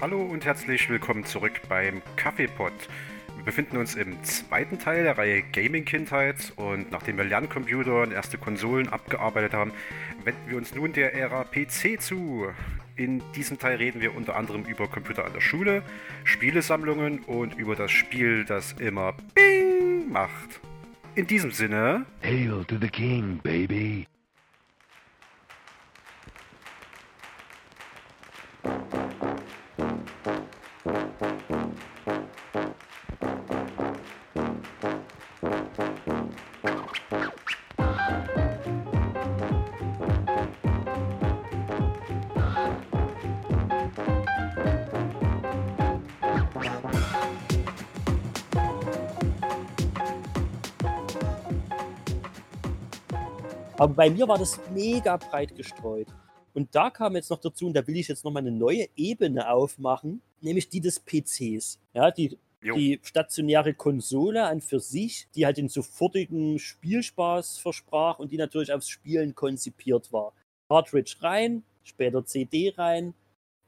Hallo und herzlich willkommen zurück beim Kaffeepot. Wir befinden uns im zweiten Teil der Reihe Gaming Kindheit und nachdem wir Lerncomputer und erste Konsolen abgearbeitet haben, wenden wir uns nun der Ära PC zu. In diesem Teil reden wir unter anderem über Computer an der Schule, Spielesammlungen und über das Spiel, das immer Bing macht. In diesem Sinne. Hail to the king, baby. Aber bei mir war das mega breit gestreut. Und da kam jetzt noch dazu, und da will ich jetzt nochmal eine neue Ebene aufmachen, nämlich die des PCs. Ja, die, die stationäre Konsole an für sich, die halt den sofortigen Spielspaß versprach und die natürlich aufs Spielen konzipiert war. Cartridge rein, später CD rein,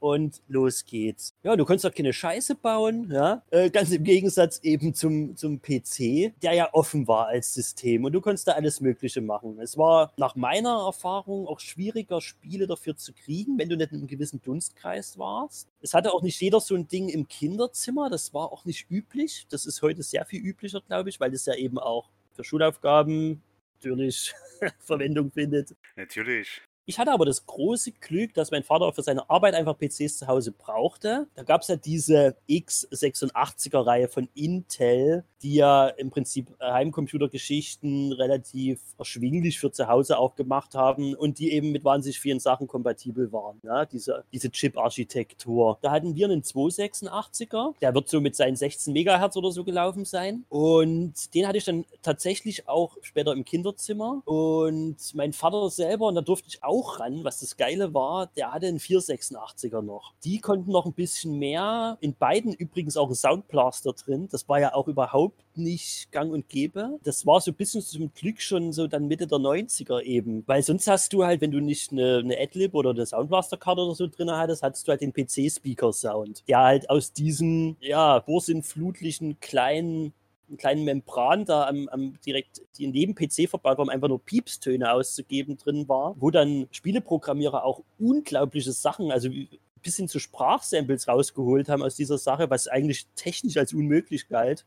und los geht's. Ja, du konntest auch keine Scheiße bauen, ja. Äh, ganz im Gegensatz eben zum, zum PC, der ja offen war als System und du konntest da alles Mögliche machen. Es war nach meiner Erfahrung auch schwieriger, Spiele dafür zu kriegen, wenn du nicht in einem gewissen Dunstkreis warst. Es hatte auch nicht jeder so ein Ding im Kinderzimmer, das war auch nicht üblich. Das ist heute sehr viel üblicher, glaube ich, weil das ja eben auch für Schulaufgaben natürlich Verwendung findet. Natürlich. Ich hatte aber das große Glück, dass mein Vater für seine Arbeit einfach PCs zu Hause brauchte. Da gab es ja diese x86er-Reihe von Intel, die ja im Prinzip Heimcomputergeschichten relativ erschwinglich für zu Hause auch gemacht haben und die eben mit wahnsinnig vielen Sachen kompatibel waren. Ja, diese, diese Chip-Architektur. Da hatten wir einen 286er, der wird so mit seinen 16 Megahertz oder so gelaufen sein. Und den hatte ich dann tatsächlich auch später im Kinderzimmer. Und mein Vater selber, und da durfte ich auch auch ran, was das Geile war, der hatte einen 486er noch. Die konnten noch ein bisschen mehr. In beiden übrigens auch ein Soundblaster drin. Das war ja auch überhaupt nicht gang und gäbe. Das war so ein bisschen zum Glück schon so dann Mitte der 90er eben. Weil sonst hast du halt, wenn du nicht eine, eine Adlib oder eine Soundblaster-Karte oder so drin hattest, hattest du halt den PC-Speaker-Sound, der halt aus diesen, ja, vorsinnflutlichen kleinen einen kleinen Membran da am, am direkt, die neben PC verbaut war, um einfach nur Piepstöne auszugeben drin war, wo dann Spieleprogrammierer auch unglaubliche Sachen, also bis hin zu Sprachsamples rausgeholt haben aus dieser Sache, was eigentlich technisch als unmöglich galt.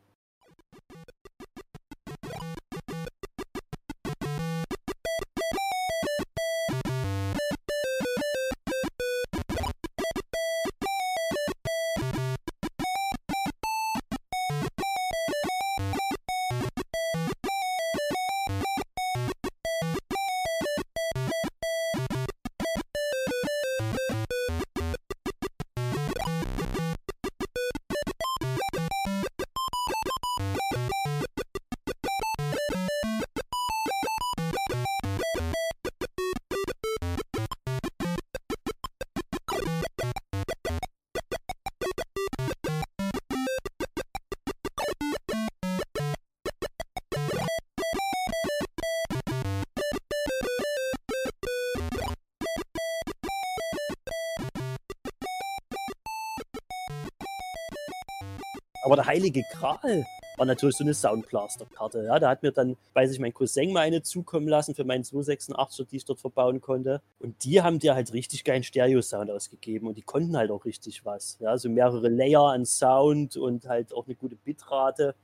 Aber der heilige Gral war natürlich so eine Soundblaster-Karte. Ja, da hat mir dann, weiß ich, mein Cousin mal eine zukommen lassen für meinen 286er, die ich dort verbauen konnte. Und die haben dir halt richtig geilen Stereo-Sound ausgegeben und die konnten halt auch richtig was. Ja, so mehrere Layer an Sound und halt auch eine gute Bitrate.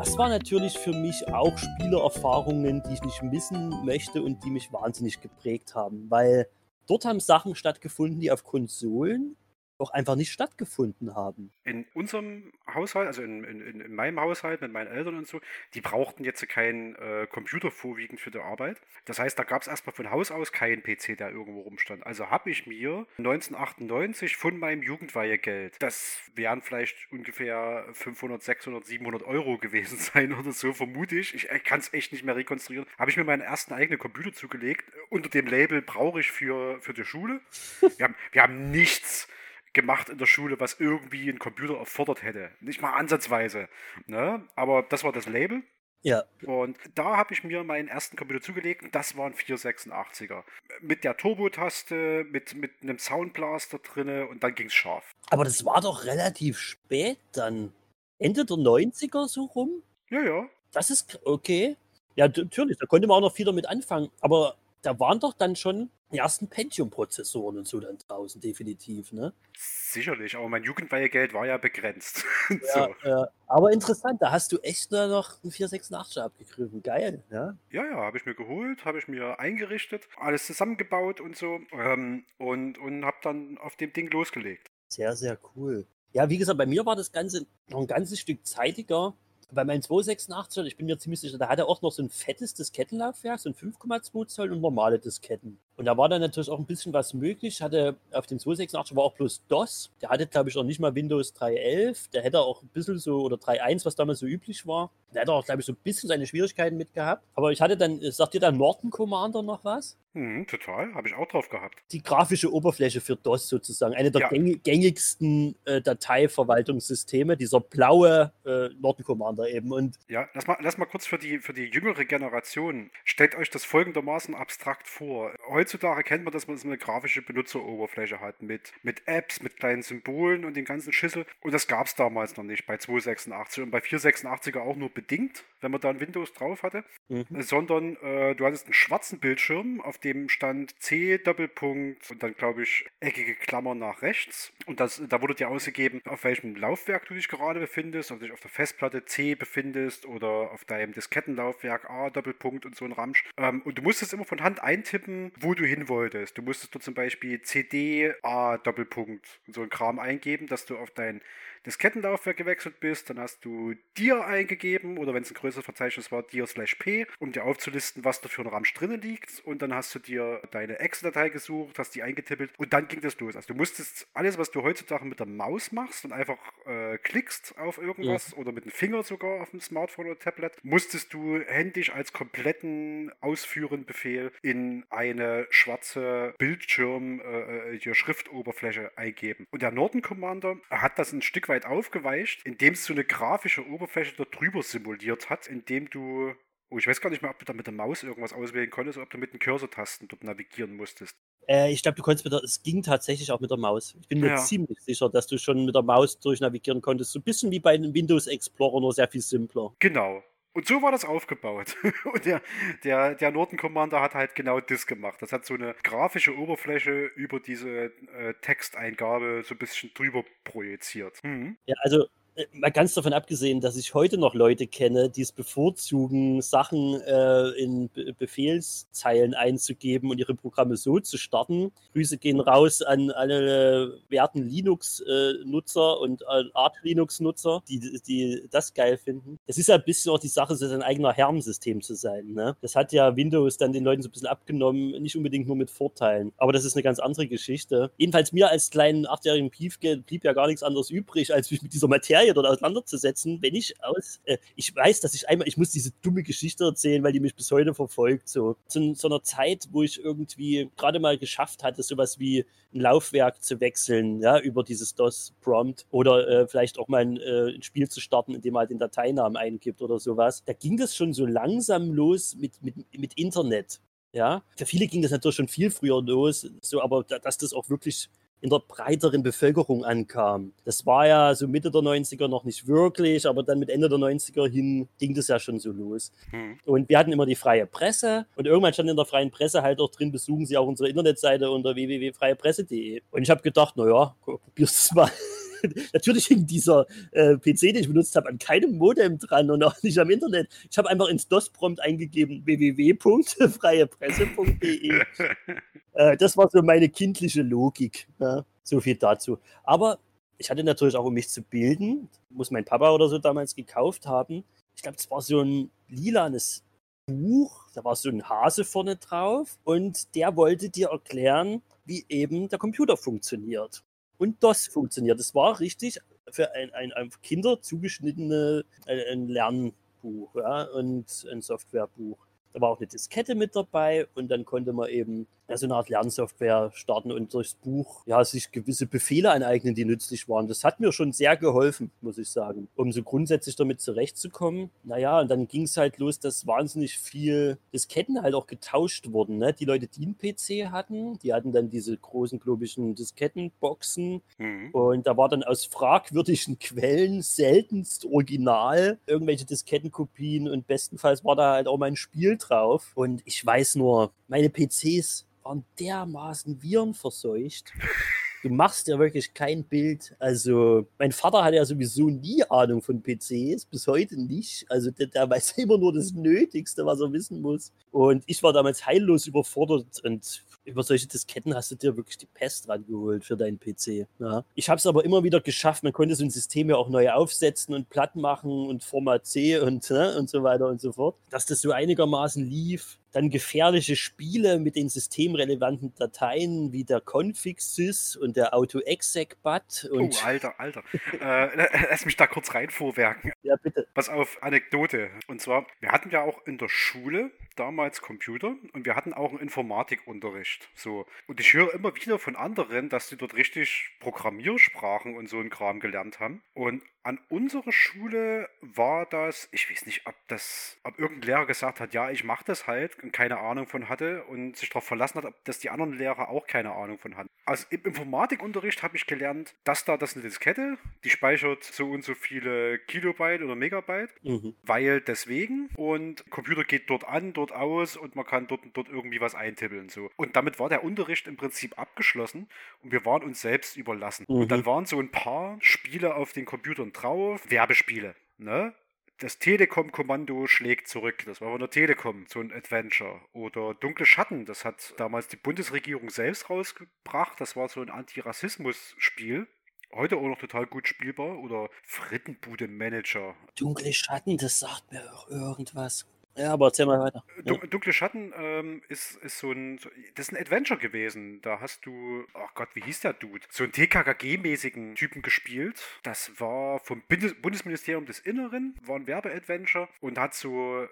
Das war natürlich für mich auch Spielererfahrungen, die ich nicht missen möchte und die mich wahnsinnig geprägt haben, weil dort haben Sachen stattgefunden, die auf Konsolen auch einfach nicht stattgefunden haben. In unserem Haushalt, also in, in, in meinem Haushalt mit meinen Eltern und so, die brauchten jetzt keinen äh, Computer vorwiegend für die Arbeit. Das heißt, da gab es erstmal von Haus aus keinen PC, der irgendwo rumstand. Also habe ich mir 1998 von meinem Jugendweihegeld, das wären vielleicht ungefähr 500, 600, 700 Euro gewesen sein oder so, vermute ich. Ich, kann es echt nicht mehr rekonstruieren. Habe ich mir meinen ersten eigenen Computer zugelegt, unter dem Label brauche ich für, für die Schule. Wir haben, wir haben nichts gemacht in der Schule, was irgendwie ein Computer erfordert hätte. Nicht mal ansatzweise. Ne? Aber das war das Label. Ja. Und da habe ich mir meinen ersten Computer zugelegt und das war ein 486er. Mit der Turbo-Taste, mit, mit einem Soundblaster drinne und dann ging es scharf. Aber das war doch relativ spät dann. Ende der 90er so rum? Ja, ja. Das ist okay. Ja, natürlich, da konnte man auch noch viel damit anfangen. Aber da waren doch dann schon ersten Pentium-Prozessoren und so dann draußen, definitiv, ne? Sicherlich, aber mein Jugendweihegeld war ja begrenzt. Ja, so. äh, aber interessant, da hast du echt nur noch einen 486er abgegriffen. Geil, ja? Ja, ja, habe ich mir geholt, habe ich mir eingerichtet, alles zusammengebaut und so ähm, und, und habe dann auf dem Ding losgelegt. Sehr, sehr cool. Ja, wie gesagt, bei mir war das Ganze noch ein ganzes Stück zeitiger bei meinem 286 ich bin mir ziemlich sicher, da hat er auch noch so ein fettes Diskettenlaufwerk, so ein 5,2 Zoll und normale Disketten. Und da war dann natürlich auch ein bisschen was möglich. Hatte auf dem 286 war auch bloß DOS. Der hatte, glaube ich, noch nicht mal Windows 3.11. Der hätte auch ein bisschen so, oder 3.1, was damals so üblich war. Der hat auch, glaube ich, so ein bisschen seine Schwierigkeiten mit gehabt. Aber ich hatte dann, sagt dir der Norton Commander noch was? Mhm, total, habe ich auch drauf gehabt. Die grafische Oberfläche für DOS sozusagen. Eine der ja. gängigsten äh, Dateiverwaltungssysteme, dieser blaue äh, Norton Commander eben. Und ja, lass mal, lass mal kurz für die, für die jüngere Generation. Stellt euch das folgendermaßen abstrakt vor. Heutzutage kennt man, dass man eine grafische Benutzeroberfläche hat mit, mit Apps, mit kleinen Symbolen und den ganzen Schüssel. Und das gab es damals noch nicht bei 286 und bei 486er auch nur bedingt, wenn man da ein Windows drauf hatte, mhm. sondern äh, du hattest einen schwarzen Bildschirm, auf dem stand C Doppelpunkt und dann glaube ich eckige Klammer nach rechts und das, da wurde dir ausgegeben, auf welchem Laufwerk du dich gerade befindest, ob du dich auf der Festplatte C befindest oder auf deinem Diskettenlaufwerk A Doppelpunkt und so ein Ramsch. Ähm, und du musstest immer von Hand eintippen, wo du hin wolltest. Du musstest dort zum Beispiel CD A Doppelpunkt und so ein Kram eingeben, dass du auf dein Diskettenlaufwerk gewechselt bist, dann hast du dir eingegeben oder wenn es ein größeres Verzeichnis war, dir slash p, um dir aufzulisten, was da für ein Ramsch drinnen liegt und dann hast du dir deine Excel-Datei gesucht, hast die eingetippelt und dann ging das los. Also du musstest alles, was du heutzutage mit der Maus machst und einfach äh, klickst auf irgendwas ja. oder mit dem Finger sogar auf dem Smartphone oder Tablet, musstest du händisch als kompletten ausführenden Befehl in eine schwarze Bildschirm äh, äh Schriftoberfläche eingeben. Und der Norton Commander hat das ein Stück weit aufgeweicht, indem es so eine grafische Oberfläche da drüber simuliert hat, indem du Oh, ich weiß gar nicht mehr, ob du da mit der Maus irgendwas auswählen konntest oder ob du mit den Cursor-Tasten dort navigieren musstest. Äh, ich glaube, du konntest mit der, es ging tatsächlich auch mit der Maus. Ich bin mir ja. ziemlich sicher, dass du schon mit der Maus durchnavigieren konntest. So ein bisschen wie bei einem Windows Explorer, nur sehr viel simpler. Genau. Und so war das aufgebaut. Und der, der, der Norton Commander hat halt genau das gemacht. Das hat so eine grafische Oberfläche über diese äh, Texteingabe so ein bisschen drüber projiziert. Mhm. Ja, also mal ganz davon abgesehen, dass ich heute noch Leute kenne, die es bevorzugen, Sachen äh, in Be Befehlszeilen einzugeben und ihre Programme so zu starten. Grüße gehen raus an alle werten Linux-Nutzer und äh, Art Linux-Nutzer, die, die das geil finden. Es ist ja ein bisschen auch die Sache, so sein eigener Herrensystem zu sein. Ne? Das hat ja Windows dann den Leuten so ein bisschen abgenommen, nicht unbedingt nur mit Vorteilen. Aber das ist eine ganz andere Geschichte. Jedenfalls mir als kleinen achtjährigen Piefke blieb ja gar nichts anderes übrig, als mich mit dieser Materie Materie dort auseinanderzusetzen, wenn ich aus, äh, ich weiß, dass ich einmal, ich muss diese dumme Geschichte erzählen, weil die mich bis heute verfolgt, so. Zu so einer Zeit, wo ich irgendwie gerade mal geschafft hatte, sowas wie ein Laufwerk zu wechseln, ja, über dieses DOS-Prompt oder äh, vielleicht auch mal ein, äh, ein, Spiel zu starten, indem man halt den Dateinamen eingibt oder sowas. Da ging das schon so langsam los mit, mit, mit Internet. Ja, für viele ging das natürlich schon viel früher los, so, aber dass das auch wirklich in der breiteren Bevölkerung ankam. Das war ja so Mitte der 90er noch nicht wirklich, aber dann mit Ende der 90er hin ging das ja schon so los. Hm. Und wir hatten immer die freie Presse und irgendwann stand in der freien Presse halt auch drin, besuchen Sie auch unsere Internetseite unter www.freiepresse.de. Und ich habe gedacht, naja, probier's mal. natürlich hing dieser äh, PC, den ich benutzt habe, an keinem Modem dran und auch nicht am Internet. Ich habe einfach ins DOS-Prompt eingegeben www.freiepresse.de. äh, das war so meine kindliche Logik. Ja? So viel dazu. Aber ich hatte natürlich auch, um mich zu bilden, muss mein Papa oder so damals gekauft haben. Ich glaube, es war so ein lilanes Buch, da war so ein Hase vorne drauf und der wollte dir erklären, wie eben der Computer funktioniert. Und DOS funktioniert. Das war richtig für ein, ein, ein Kinder zugeschnittene ein, ein Lernbuch ja, und ein Softwarebuch. Da war auch eine Diskette mit dabei und dann konnte man eben so eine Art Lernsoftware starten und durchs Buch ja, sich gewisse Befehle aneignen, die nützlich waren. Das hat mir schon sehr geholfen, muss ich sagen, um so grundsätzlich damit zurechtzukommen. Naja, und dann ging es halt los, dass wahnsinnig viel Disketten halt auch getauscht wurden. Ne? Die Leute, die einen PC hatten, die hatten dann diese großen globischen Diskettenboxen mhm. und da war dann aus fragwürdigen Quellen seltenst original irgendwelche Diskettenkopien und bestenfalls war da halt auch mein Spiel drauf. Und ich weiß nur, meine PCs waren dermaßen virenverseucht. Du machst ja wirklich kein Bild. Also, mein Vater hat ja sowieso nie Ahnung von PCs, bis heute nicht. Also, der, der weiß immer nur das Nötigste, was er wissen muss. Und ich war damals heillos überfordert und über solche Disketten hast du dir wirklich die Pest rangeholt für deinen PC. Ja. Ich habe es aber immer wieder geschafft. Man konnte so ein System ja auch neu aufsetzen und platt machen und Format C und, ne, und so weiter und so fort. Dass das so einigermaßen lief dann gefährliche Spiele mit den systemrelevanten Dateien wie der config-sys und der auto-exec-bat. Oh, Alter, Alter. äh, lass mich da kurz reinvorwerken. Ja, bitte. Pass auf, Anekdote. Und zwar, wir hatten ja auch in der Schule damals Computer und wir hatten auch einen Informatikunterricht. So. Und ich höre immer wieder von anderen, dass sie dort richtig Programmiersprachen und so ein Kram gelernt haben. Und an unserer Schule war das, ich weiß nicht, ob das, ob irgendein Lehrer gesagt hat, ja, ich mache das halt und keine Ahnung von hatte und sich darauf verlassen hat, ob das die anderen Lehrer auch keine Ahnung von hatten. Also im Informatikunterricht habe ich gelernt, dass da das eine Diskette, die speichert so und so viele Kilobyte oder Megabyte, mhm. weil deswegen und Computer geht dort an, dort aus und man kann dort und dort irgendwie was eintippeln so. Und damit war der Unterricht im Prinzip abgeschlossen und wir waren uns selbst überlassen. Mhm. Und dann waren so ein paar Spiele auf den Computern drauf. Werbespiele, ne? Das Telekom-Kommando schlägt zurück. Das war von der Telekom, so ein Adventure. Oder Dunkle Schatten, das hat damals die Bundesregierung selbst rausgebracht. Das war so ein Antirassismus-Spiel. Heute auch noch total gut spielbar. Oder Frittenbude-Manager. Dunkle Schatten, das sagt mir auch irgendwas. Ja, aber erzähl mal weiter. Dun Dunkle Schatten ähm, ist, ist so ein, das ist ein Adventure gewesen. Da hast du, ach Gott, wie hieß der Dude? So einen TKKG-mäßigen Typen gespielt. Das war vom Bundesministerium des Inneren, war ein Werbeadventure und hat so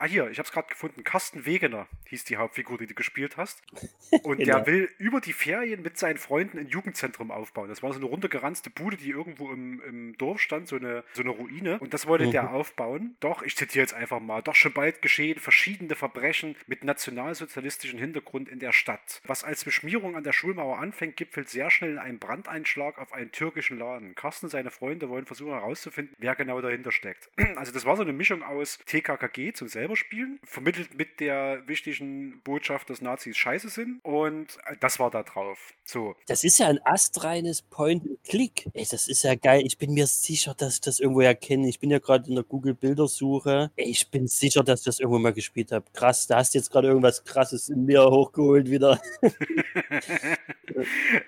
Ah, hier, ich habe es gerade gefunden. Carsten Wegener hieß die Hauptfigur, die du gespielt hast. Und der will über die Ferien mit seinen Freunden ein Jugendzentrum aufbauen. Das war so eine runtergeranzte Bude, die irgendwo im, im Dorf stand, so eine, so eine Ruine. Und das wollte mhm. der aufbauen. Doch, ich zitiere jetzt einfach mal, doch schon bald geschehen verschiedene Verbrechen mit nationalsozialistischem Hintergrund in der Stadt. Was als Beschmierung an der Schulmauer anfängt, gipfelt sehr schnell in einem Brandeinschlag auf einen türkischen Laden. Carsten und seine Freunde wollen versuchen herauszufinden, wer genau dahinter steckt. Also das war so eine Mischung aus TKKG zum selber selber spielen, vermittelt mit der wichtigen Botschaft, dass Nazis scheiße sind. Und das war da drauf. So. Das ist ja ein astreines Point-and-Click. Ey, das ist ja geil. Ich bin mir sicher, dass ich das irgendwo erkenne. Ich bin ja gerade in der Google-Bildersuche. Ich bin sicher, dass ich das irgendwo mal gespielt habe. Krass, da hast du jetzt gerade irgendwas Krasses in mir hochgeholt wieder.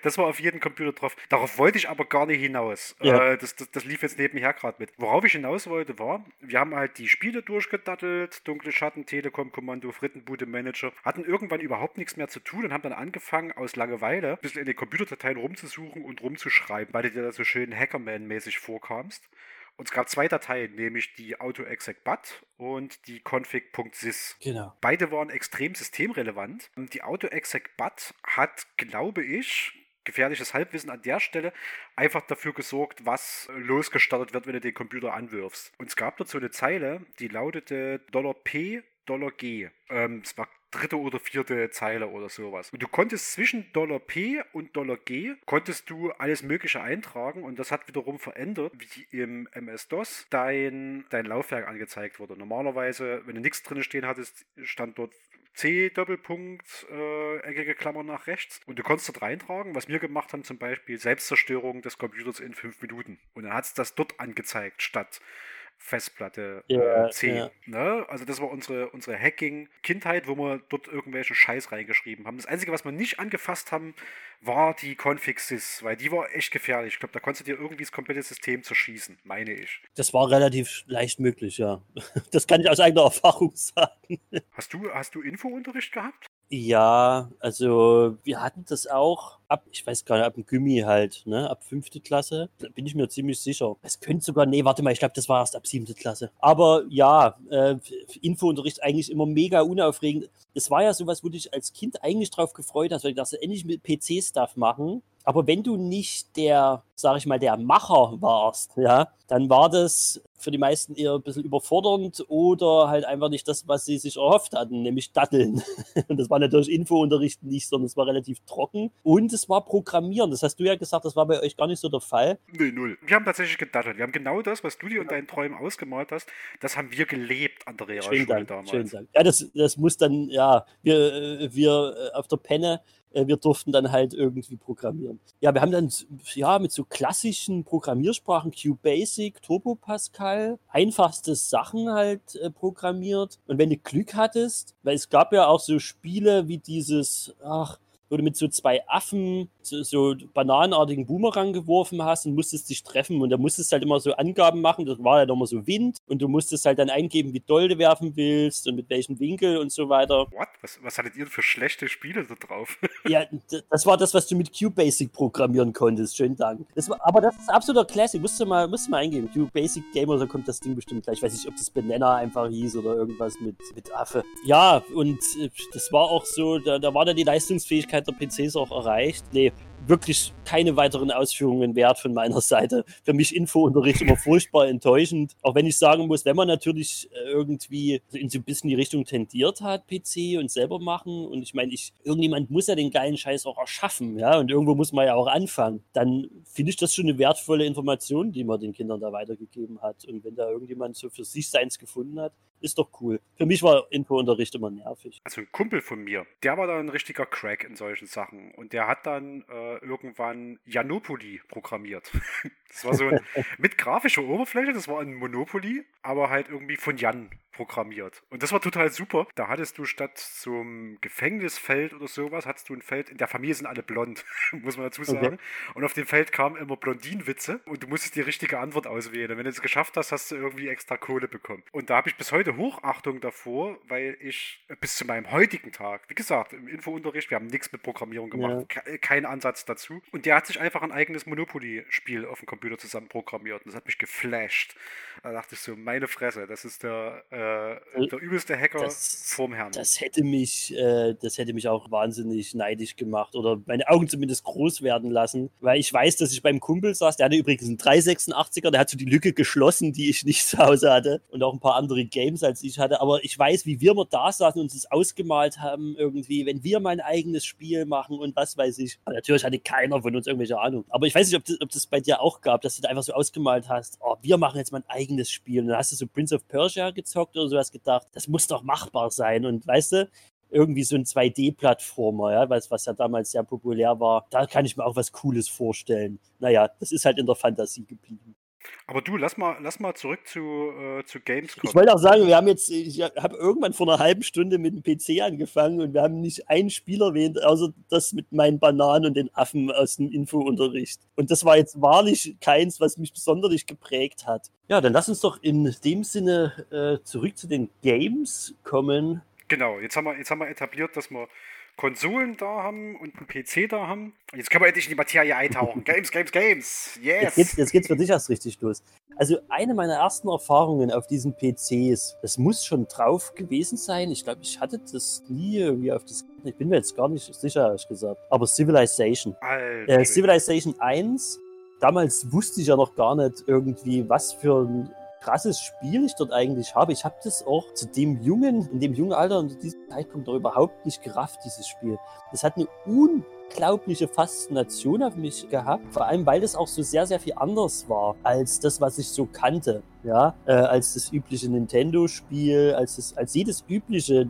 das war auf jedem Computer drauf. Darauf wollte ich aber gar nicht hinaus. Ja. Äh, das, das, das lief jetzt nebenher gerade mit. Worauf ich hinaus wollte, war, wir haben halt die Spiele durchgedattelt, Dunkle Schatten, Telekom, Kommando, Frittenbude, Manager, hatten irgendwann überhaupt nichts mehr zu tun und haben dann angefangen, aus Langeweile ein bisschen in den Computerdateien rumzusuchen und rumzuschreiben, weil du dir da so schön Hackerman-mäßig vorkamst. Und es gab zwei Dateien, nämlich die AutoExec.bat und die config.sys. Genau. Beide waren extrem systemrelevant. Die AutoExec.bat hat, glaube ich, gefährliches Halbwissen an der Stelle einfach dafür gesorgt, was losgestartet wird, wenn du den Computer anwirfst. Und es gab dazu eine Zeile, die lautete $P $G. Ähm, es war dritte oder vierte Zeile oder sowas. Und du konntest zwischen Dollar $P und Dollar $G konntest du alles Mögliche eintragen und das hat wiederum verändert, wie im MS-DOS dein, dein Laufwerk angezeigt wurde. Normalerweise, wenn du nichts drin stehen hattest, stand dort C Doppelpunkt äh, eckige Klammer nach rechts und du konntest dort reintragen, was wir gemacht haben, zum Beispiel Selbstzerstörung des Computers in fünf Minuten. Und dann hat es das dort angezeigt, statt Festplatte Ja, äh, C. ja. Ne? Also das war unsere, unsere Hacking-Kindheit, wo wir dort irgendwelchen Scheiß reingeschrieben haben. Das Einzige, was wir nicht angefasst haben, war die Config-Sys, weil die war echt gefährlich. Ich glaube, da konntest du dir irgendwie das komplette System zerschießen, meine ich. Das war relativ leicht möglich, ja. Das kann ich aus eigener Erfahrung sagen. Hast du, hast du Infounterricht gehabt? Ja, also wir hatten das auch ab, ich weiß gar nicht, ab dem Gimmi halt, ne, ab fünfte Klasse. Da bin ich mir ziemlich sicher. Es könnte sogar, nee, warte mal, ich glaube, das war erst ab siebte Klasse. Aber ja, äh, Infounterricht eigentlich immer mega unaufregend. Es war ja sowas, wo du dich als Kind eigentlich drauf gefreut hast, weil du dachtest, endlich mit PC-Stuff machen. Aber wenn du nicht der, sag ich mal, der Macher warst, ja, dann war das für die meisten eher ein bisschen überfordernd oder halt einfach nicht das, was sie sich erhofft hatten, nämlich Datteln. Und das war natürlich Infounterricht nicht, sondern es war relativ trocken. Und es war Programmieren. Das hast du ja gesagt, das war bei euch gar nicht so der Fall. Nee, null. Wir haben tatsächlich gedattelt. Wir haben genau das, was du dir in deinen Träumen ausgemalt hast, das haben wir gelebt an der Realschule Dank, damals. schönen Dank. Ja, das, das muss dann, ja, wir, äh, wir äh, auf der Penne, wir durften dann halt irgendwie programmieren. Ja, wir haben dann ja mit so klassischen Programmiersprachen, QBasic, Turbo Pascal, einfachste Sachen halt äh, programmiert. Und wenn du Glück hattest, weil es gab ja auch so Spiele wie dieses, ach, wo du mit so zwei Affen so, so bananenartigen Boomerang geworfen hast und musstest dich treffen und da musstest halt immer so Angaben machen, das war ja immer so Wind und du musstest halt dann eingeben, wie doll du werfen willst und mit welchem Winkel und so weiter. What? Was, was hattet ihr für schlechte Spiele da drauf? Ja, das war das, was du mit QBasic programmieren konntest. Schönen Dank. Das war, aber das ist absoluter Classic. Musst du mal, musst du mal eingeben. QBasic Gamer, da kommt das Ding bestimmt gleich. Ich weiß nicht, ob das Banana einfach hieß oder irgendwas mit, mit Affe. Ja, und äh, das war auch so, da, da war dann die Leistungsfähigkeit der PCs auch erreicht. Nee, wirklich keine weiteren Ausführungen wert von meiner Seite. Für mich Infounterricht immer furchtbar enttäuschend. Auch wenn ich sagen muss, wenn man natürlich äh, irgendwie in so ein bisschen die Richtung tendiert hat, PC und selber machen, und ich meine, ich, irgendjemand muss ja den geilen Scheiß auch erschaffen, ja, und irgendwo muss man ja auch anfangen, dann finde ich das schon eine wertvolle Information, die man den Kindern da weitergegeben hat. Und wenn da irgendjemand so für sich seins gefunden hat, ist doch cool. Für mich war Infounterricht immer nervig. Also ein Kumpel von mir, der war da ein richtiger Crack in solchen Sachen. Und der hat dann äh, irgendwann Janopoli programmiert. Das war so ein, mit grafischer Oberfläche, das war ein Monopoly, aber halt irgendwie von Jan programmiert. Und das war total super. Da hattest du statt zum Gefängnisfeld oder sowas, hattest du ein Feld, in der Familie sind alle blond, muss man dazu sagen. Und auf dem Feld kamen immer Blondinenwitze und du musstest die richtige Antwort auswählen. Und wenn du es geschafft hast, hast du irgendwie extra Kohle bekommen. Und da habe ich bis heute Hochachtung davor, weil ich äh, bis zu meinem heutigen Tag, wie gesagt, im Infounterricht, wir haben nichts mit Programmierung gemacht, ke- keinen Ansatz dazu. Und der hat sich einfach ein eigenes Monopoly-Spiel auf dem Computer zusammen programmiert. Und das hat mich geflasht. Da dachte ich so, meine Fresse, das ist der, äh, der übelste Hacker Das- vorm Herrn. Das hätte mich, äh, das hätte mich auch wahnsinnig neidisch gemacht oder meine Augen zumindest groß werden lassen, weil ich weiß, dass ich beim Kumpel saß, der hatte übrigens einen 386er, der hat so die Lücke geschlossen, die ich nicht zu Hause hatte und auch ein paar andere Games als ich hatte, aber ich weiß, wie wir mal da saßen und uns das ausgemalt haben irgendwie, wenn wir mal ein eigenes Spiel machen und was weiß ich. Aber natürlich hatte keiner von uns irgendwelche Ahnung, aber ich weiß nicht, ob das, ob das bei dir auch gab, dass du da einfach so ausgemalt hast, oh, wir machen jetzt mal ein eigenes Spiel und dann hast du so Prince of Persia gezockt oder sowas gedacht, das muss doch machbar sein und weißt du, irgendwie so ein 2D-Plattformer, ja, was, was ja damals sehr populär war. Da kann ich mir auch was Cooles vorstellen. Naja, das ist halt in der Fantasie geblieben. Aber du, lass mal, lass mal zurück zu, äh, zu Gamescom. Ich wollte auch sagen, wir haben jetzt, ich habe irgendwann vor einer halben Stunde mit dem PC angefangen und wir haben nicht einen Spiel erwähnt, außer das mit meinen Bananen und den Affen aus dem Infounterricht. Und das war jetzt wahrlich keins, was mich besonders geprägt hat. Ja, dann lass uns doch in dem Sinne äh, zurück zu den Games kommen. Genau, jetzt haben wir, jetzt haben wir etabliert, dass wir Konsolen da haben und einen PC da haben. Und jetzt können wir endlich in die Materie eintauchen. Games, Games, Games. Jetzt geht's, Yes. jetzt geht's für dich erst richtig los. Also eine meiner ersten Erfahrungen auf diesen PCs, das muss schon drauf gewesen sein. Ich glaube, ich hatte das nie irgendwie auf das. Ich bin mir jetzt gar nicht sicher, ehrlich gesagt. Aber Civilization. Äh, Civilization 1, damals wusste ich ja noch gar nicht irgendwie, was für ein krasses Spiel ich dort eigentlich habe. Ich habe das auch zu dem jungen, in dem jungen Alter und zu diesem Zeitpunkt noch überhaupt nicht gerafft, dieses Spiel. Das hat eine unglaubliche Faszination auf mich gehabt, vor allem weil das auch so sehr, sehr viel anders war als das, was ich so kannte. Ja, äh, als das übliche Nintendo-Spiel, als, das, als jedes übliche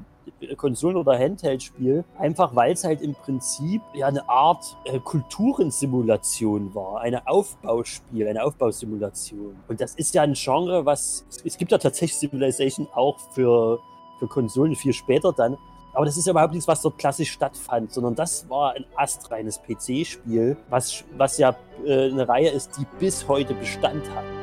Konsolen- oder Handheld-Spiel, einfach weil es halt im Prinzip ja eine Art äh, Kulturensimulation war, eine Aufbauspiel, eine Aufbausimulation. Und das ist ja ein Genre, was es, gibt ja tatsächlich Civilization auch für, für Konsolen viel später dann. Aber das ist ja überhaupt nichts, was dort klassisch stattfand, sondern das war ein astreines PC-Spiel, was, was ja äh, eine Reihe ist, die bis heute Bestand hat.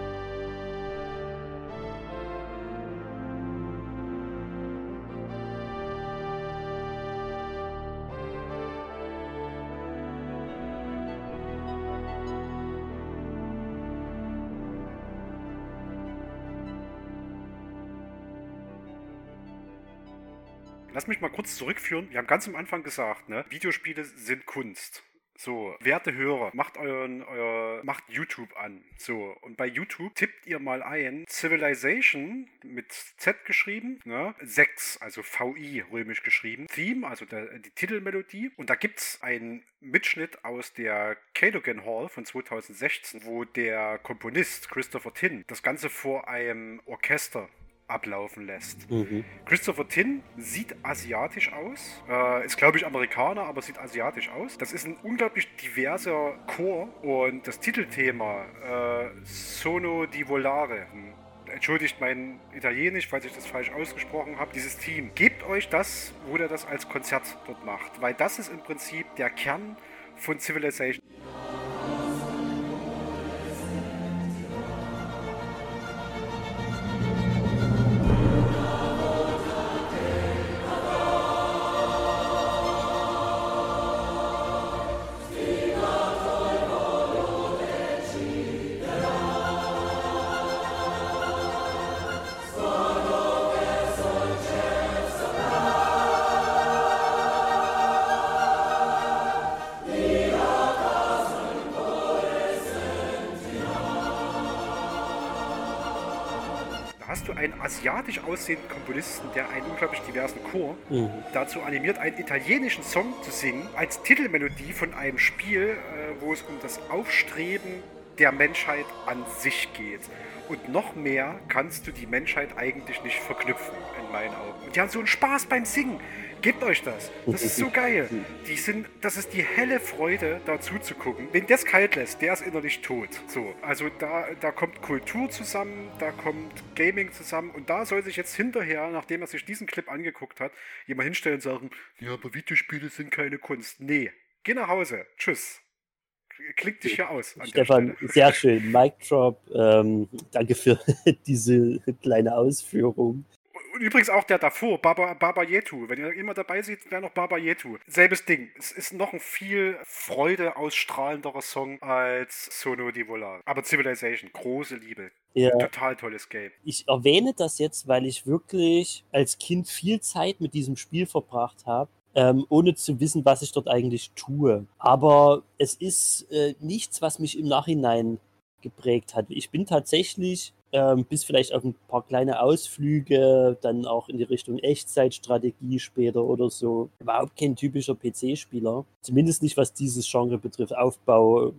Mich mal kurz zurückführen. Wir haben ganz am Anfang gesagt, ne, Videospiele sind Kunst. So, werte Hörer, macht euren, euer, macht YouTube an. So, und bei YouTube tippt ihr mal ein Civilization mit Z geschrieben, ne? 6, also VI römisch geschrieben. Theme, also der, die Titelmelodie. Und da gibt's einen Mitschnitt aus der Cadogan Hall von 2016, wo der Komponist Christopher Tin das Ganze vor einem Orchester ablaufen lässt. Mhm. Christopher Tin sieht asiatisch aus, äh, ist glaube ich Amerikaner, aber sieht asiatisch aus. Das ist ein unglaublich diverser Chor und das Titelthema äh, Sono di Volare. Hm, Entschuldigt mein Italienisch, falls ich das falsch ausgesprochen habe. Dieses Team, gebt euch das, wo der das als Konzert dort macht, weil das ist im Prinzip der Kern von Civilization. Einen asiatisch aussehenden Komponisten, der einen unglaublich diversen Chor Mhm. dazu animiert, einen italienischen Song zu singen, als Titelmelodie von einem Spiel, äh, wo es um das Aufstreben der Menschheit an sich geht. Und noch mehr kannst du die Menschheit eigentlich nicht verknüpfen, in meinen Augen. Und die haben so einen Spaß beim Singen. Gebt euch das. Das ist so geil. Die sind, das ist die helle Freude, dazu zu gucken. Wenn das kalt lässt, der ist innerlich tot. So, also da, da kommt Kultur zusammen, da kommt Gaming zusammen und da soll sich jetzt hinterher, nachdem er sich diesen Clip angeguckt hat, jemand hinstellen und sagen, ja, aber Videospiele sind keine Kunst. Nee, geh nach Hause. Tschüss. Klick dich hier aus. Stefan, sehr schön. Mic Drop. Ähm, danke für diese kleine Ausführung. Und übrigens auch der davor, Baba, Baba Yetu. Wenn ihr immer dabei seht, wäre noch Baba Yetu. Selbes Ding. Es ist noch ein viel Freude ausstrahlenderer Song als Sono di Volar. Aber Civilization, große Liebe. Ja. Total tolles Game. Ich erwähne das jetzt, weil ich wirklich als Kind viel Zeit mit diesem Spiel verbracht habe, ähm, ohne zu wissen, was ich dort eigentlich tue. Aber es ist äh, nichts, was mich im Nachhinein geprägt hat. Ich bin tatsächlich ähm, bis vielleicht auf ein paar kleine Ausflüge, dann auch in die Richtung Echtzeitstrategie später oder so. Überhaupt kein typischer PC-Spieler. Zumindest nicht, was dieses Genre betrifft. Aufbau, äh,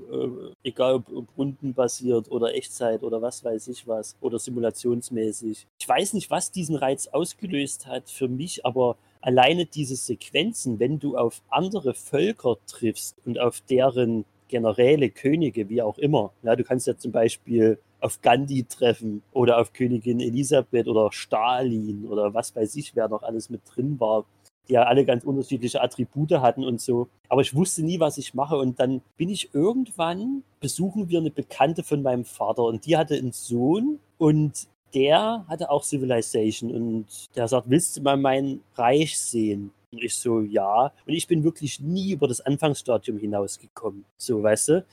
egal ob, ob rundenbasiert oder Echtzeit oder was weiß ich was. Oder simulationsmäßig. Ich weiß nicht, was diesen Reiz ausgelöst hat für mich, aber alleine diese Sequenzen, wenn du auf andere Völker triffst und auf deren Generäle, Könige, wie auch immer. Ja, du kannst ja zum Beispiel auf Gandhi treffen oder auf Königin Elisabeth oder Stalin oder was weiß ich, wer noch alles mit drin war, die ja alle ganz unterschiedliche Attribute hatten und so. Aber ich wusste nie, was ich mache. Und dann bin ich irgendwann, besuchen wir eine Bekannte von meinem Vater und die hatte einen Sohn und der hatte auch Civilization und der sagt, willst du mal mein Reich sehen? Und ich so, ja. Und ich bin wirklich nie über das Anfangsstadium hinausgekommen. So, weißt du?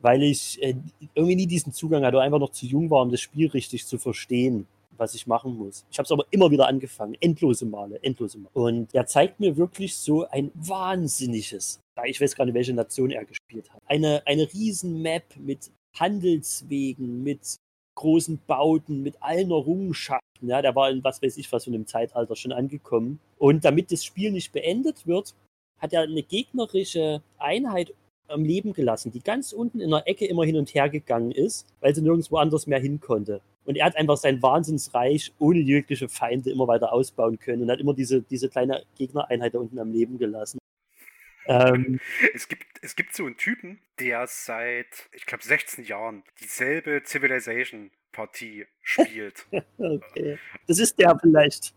Weil ich äh, irgendwie nie diesen Zugang hatte, einfach noch zu jung war, um das Spiel richtig zu verstehen, was ich machen muss. Ich habe es aber immer wieder angefangen, endlose Male, endlose Male. Und er zeigt mir wirklich so ein wahnsinniges, ich weiß gar nicht, welche Nation er gespielt hat, eine, eine riesen Map mit Handelswegen, mit großen Bauten, mit allen Errungenschaften. Ja, der war in was weiß ich was von dem Zeitalter schon angekommen. Und damit das Spiel nicht beendet wird, hat er eine gegnerische Einheit am Leben gelassen, die ganz unten in der Ecke immer hin und her gegangen ist, weil sie nirgendwo anders mehr hin konnte. Und er hat einfach sein Wahnsinnsreich ohne jegliche Feinde immer weiter ausbauen können und hat immer diese, diese kleine Gegnereinheit da unten am Leben gelassen. Ähm, es, gibt, es gibt so einen Typen, der seit, ich glaube, 16 Jahren dieselbe Civilization-Partie spielt. okay. Das ist der vielleicht.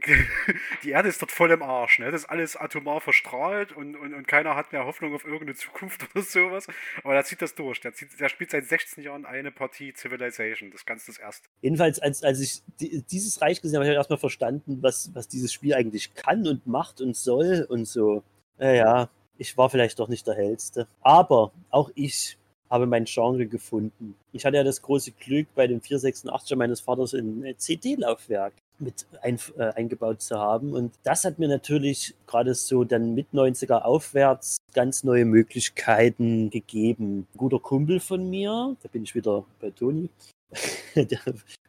die Erde ist dort voll im Arsch, ne? Das ist alles atomar verstrahlt und, und, und keiner hat mehr Hoffnung auf irgendeine Zukunft oder sowas. Aber der zieht das durch. Der, zieht, der spielt seit 16 Jahren eine Partie Civilization. Das Ganze das erste. Jedenfalls, als, als ich die, dieses Reich gesehen habe, habe ich erstmal verstanden, was, was dieses Spiel eigentlich kann und macht und soll und so. Naja, ich war vielleicht doch nicht der Hellste. Aber auch ich habe mein Genre gefunden. Ich hatte ja das große Glück, bei dem 486er meines Vaters ein CD-Laufwerk mit ein, äh, eingebaut zu haben. Und das hat mir natürlich gerade so dann mit 90er aufwärts ganz neue Möglichkeiten gegeben. Ein guter Kumpel von mir, da bin ich wieder bei Toni, der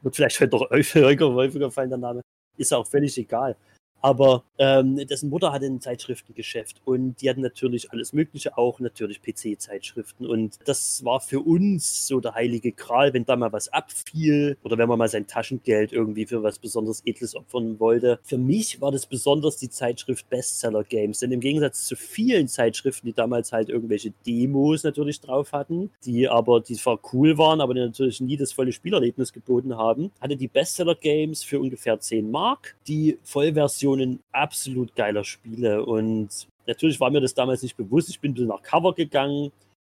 wird vielleicht heute noch häufiger, häufiger fallen, der Name, ist auch völlig egal. Aber ähm, dessen Mutter hatte ein Zeitschriftengeschäft und die hatten natürlich alles Mögliche, auch natürlich PC-Zeitschriften. Und das war für uns so der heilige Gral, wenn da mal was abfiel oder wenn man mal sein Taschengeld irgendwie für was besonders Edles opfern wollte. Für mich war das besonders die Zeitschrift Bestseller Games, denn im Gegensatz zu vielen Zeitschriften, die damals halt irgendwelche Demos natürlich drauf hatten, die aber, die zwar cool waren, aber die natürlich nie das volle Spielerlebnis geboten haben, hatte die Bestseller Games für ungefähr 10 Mark die Vollversion Versionen absolut geiler Spiele. Und natürlich war mir das damals nicht bewusst. Ich bin ein bisschen nach Cover gegangen.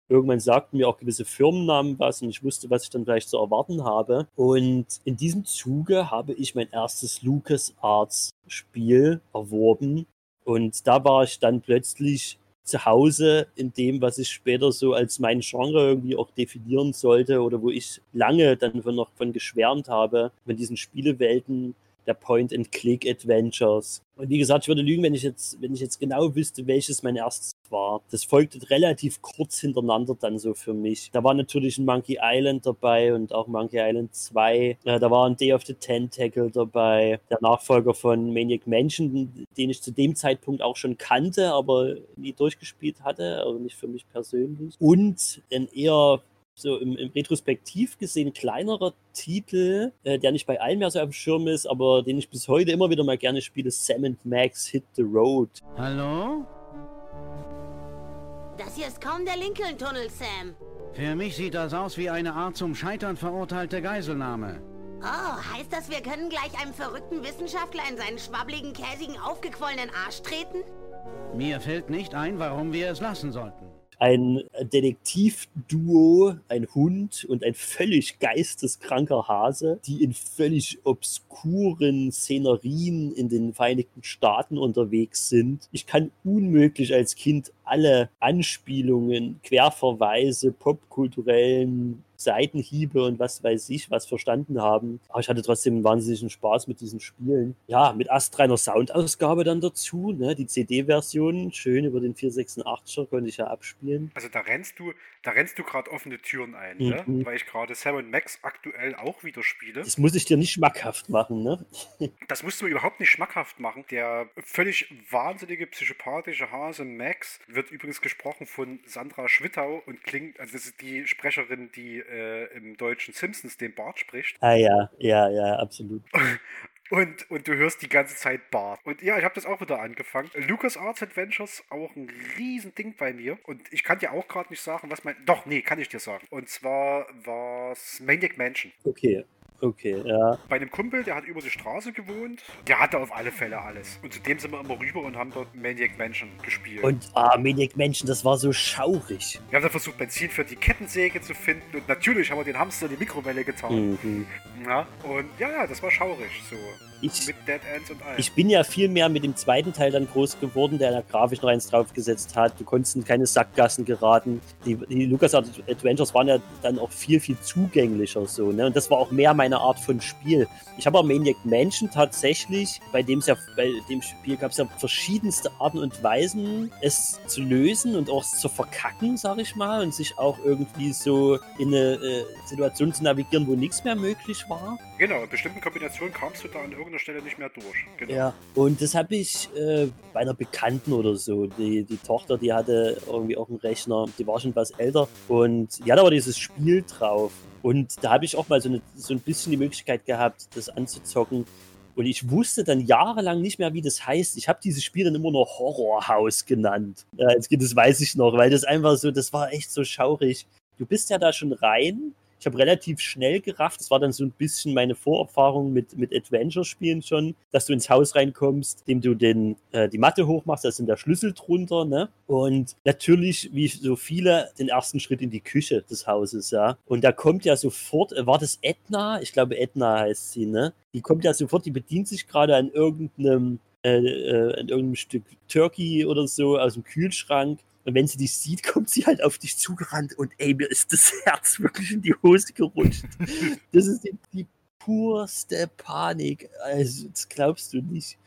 Irgendwann sagten mir auch gewisse Firmennamen was und ich wusste, was ich dann vielleicht zu erwarten habe. Und in diesem Zuge habe ich mein erstes LucasArts-Spiel erworben. Und da war ich dann plötzlich zu Hause in dem, was ich später so als mein Genre irgendwie auch definieren sollte oder wo ich lange dann von noch von geschwärmt habe, von diesen Spielewelten, der Point-and-Click-Adventures. Und wie gesagt, ich würde lügen, wenn ich jetzt, wenn ich jetzt genau wüsste, welches mein erstes war. Das folgte relativ kurz hintereinander dann so für mich. Da war natürlich ein Monkey Island dabei und auch Monkey Island 2. Äh, da war ein Day of the Tentacle dabei, der Nachfolger von Maniac Mansion, den ich zu dem Zeitpunkt auch schon kannte, aber nie durchgespielt hatte, also nicht für mich persönlich. Und ein eher so im, im Retrospektiv gesehen kleinerer Titel, äh, der nicht bei allen mehr so auf dem Schirm ist, aber den ich bis heute immer wieder mal gerne spiele, Sam Max Hit the Road. Hallo? Das hier ist kaum der Lincoln-Tunnel, Sam. Für mich sieht das aus wie eine Art zum Scheitern verurteilte Geiselnahme. Oh, heißt das, wir können gleich einem verrückten Wissenschaftler in seinen schwabbligen, käsigen, aufgequollenen Arsch treten? Mir fällt nicht ein, warum wir es lassen sollten ein Detektivduo, ein Hund und ein völlig geisteskranker Hase, die in völlig obskuren Szenerien in den Vereinigten Staaten unterwegs sind. Ich kann unmöglich als Kind alle Anspielungen, Querverweise, popkulturellen Seitenhiebe und was weiß ich, was verstanden haben. Aber ich hatte trotzdem einen wahnsinnigen Spaß mit diesen Spielen. Ja, mit astreiner Soundausgabe dann dazu, ne? die CD-Version, schön über den 486er konnte ich ja abspielen. Also da rennst du, da rennst du gerade offene Türen ein, ne? mhm. ne? weil ich gerade Seven Max aktuell auch wieder spiele. Das muss ich dir nicht schmackhaft machen, ne? das musst du mir überhaupt nicht schmackhaft machen. Der völlig wahnsinnige psychopathische Hase Max wird übrigens gesprochen von Sandra Schwittau und klingt, also das ist die Sprecherin, die äh, im deutschen Simpsons den Bart spricht. Ah ja, ja, ja, absolut. Und, und du hörst die ganze Zeit Bart. Und ja, ich habe das auch wieder angefangen. Lucas Arts Adventures, auch ein riesen Ding bei mir. Und ich kann dir auch gerade nicht sagen, was mein... Doch, nee, kann ich dir sagen. Und zwar war es Maniac Mansion. Okay, Okay, ja. Bei einem Kumpel, der hat über die Straße gewohnt, der hatte auf alle Fälle alles. Und zudem sind wir immer rüber und haben dort Maniac Mansion gespielt. Und ah, Maniac Mansion, das war so schaurig. Wir haben dann versucht, Benzin für die Kettensäge zu finden und natürlich haben wir den Hamster in die Mikrowelle getan. Mhm. Ja, und ja, ja, das war schaurig so. Ich, mit Dead Ends und allem. Ich bin ja viel mehr mit dem zweiten Teil dann groß geworden, der da grafisch noch eins draufgesetzt hat. Du konntest in keine Sackgassen geraten. Die, die LucasArts Adventures waren ja dann auch viel, viel zugänglicher so, ne? Und das war auch mehr mein meine Art von Spiel. Ich habe auch Maniac Mansion tatsächlich, bei ja, bei dem Spiel gab es ja verschiedenste Arten und Weisen, es zu lösen und auch zu verkacken, sag ich mal, und sich auch irgendwie so in eine äh, Situation zu navigieren, wo nichts mehr möglich war. Genau, in bestimmten Kombinationen kamst du da an irgendeiner Stelle nicht mehr durch. Genau. Ja, und das habe ich äh, bei einer Bekannten oder so. Die, die Tochter, die hatte irgendwie auch einen Rechner, die war schon was älter und die hatte aber dieses Spiel drauf. Und da habe ich auch mal so, eine, so ein bisschen die Möglichkeit gehabt, das anzuzocken. Und ich wusste dann jahrelang nicht mehr, wie das heißt. Ich habe dieses Spiel dann immer nur Horrorhaus genannt. Geht das weiß ich noch, weil das einfach so, das war echt so schaurig. Du bist ja da schon rein ich habe relativ schnell gerafft, das war dann so ein bisschen meine Vorerfahrung mit, mit Adventure-Spielen schon, dass du ins Haus reinkommst, indem du den, äh, die Matte hochmachst, da dann der Schlüssel drunter, ne? Und natürlich, wie so viele, den ersten Schritt in die Küche des Hauses, ja. Und da kommt ja sofort, äh, war das Edna? Ich glaube, Edna heißt sie, ne? Die kommt ja sofort, die bedient sich gerade an irgendeinem äh, äh, an irgendeinem Stück Turkey oder so aus dem Kühlschrank und wenn sie dich sieht, kommt sie halt auf dich zugerannt und ey, mir ist das Herz wirklich in die Hose gerutscht. das ist die, die purste Panik. Also, das glaubst du nicht.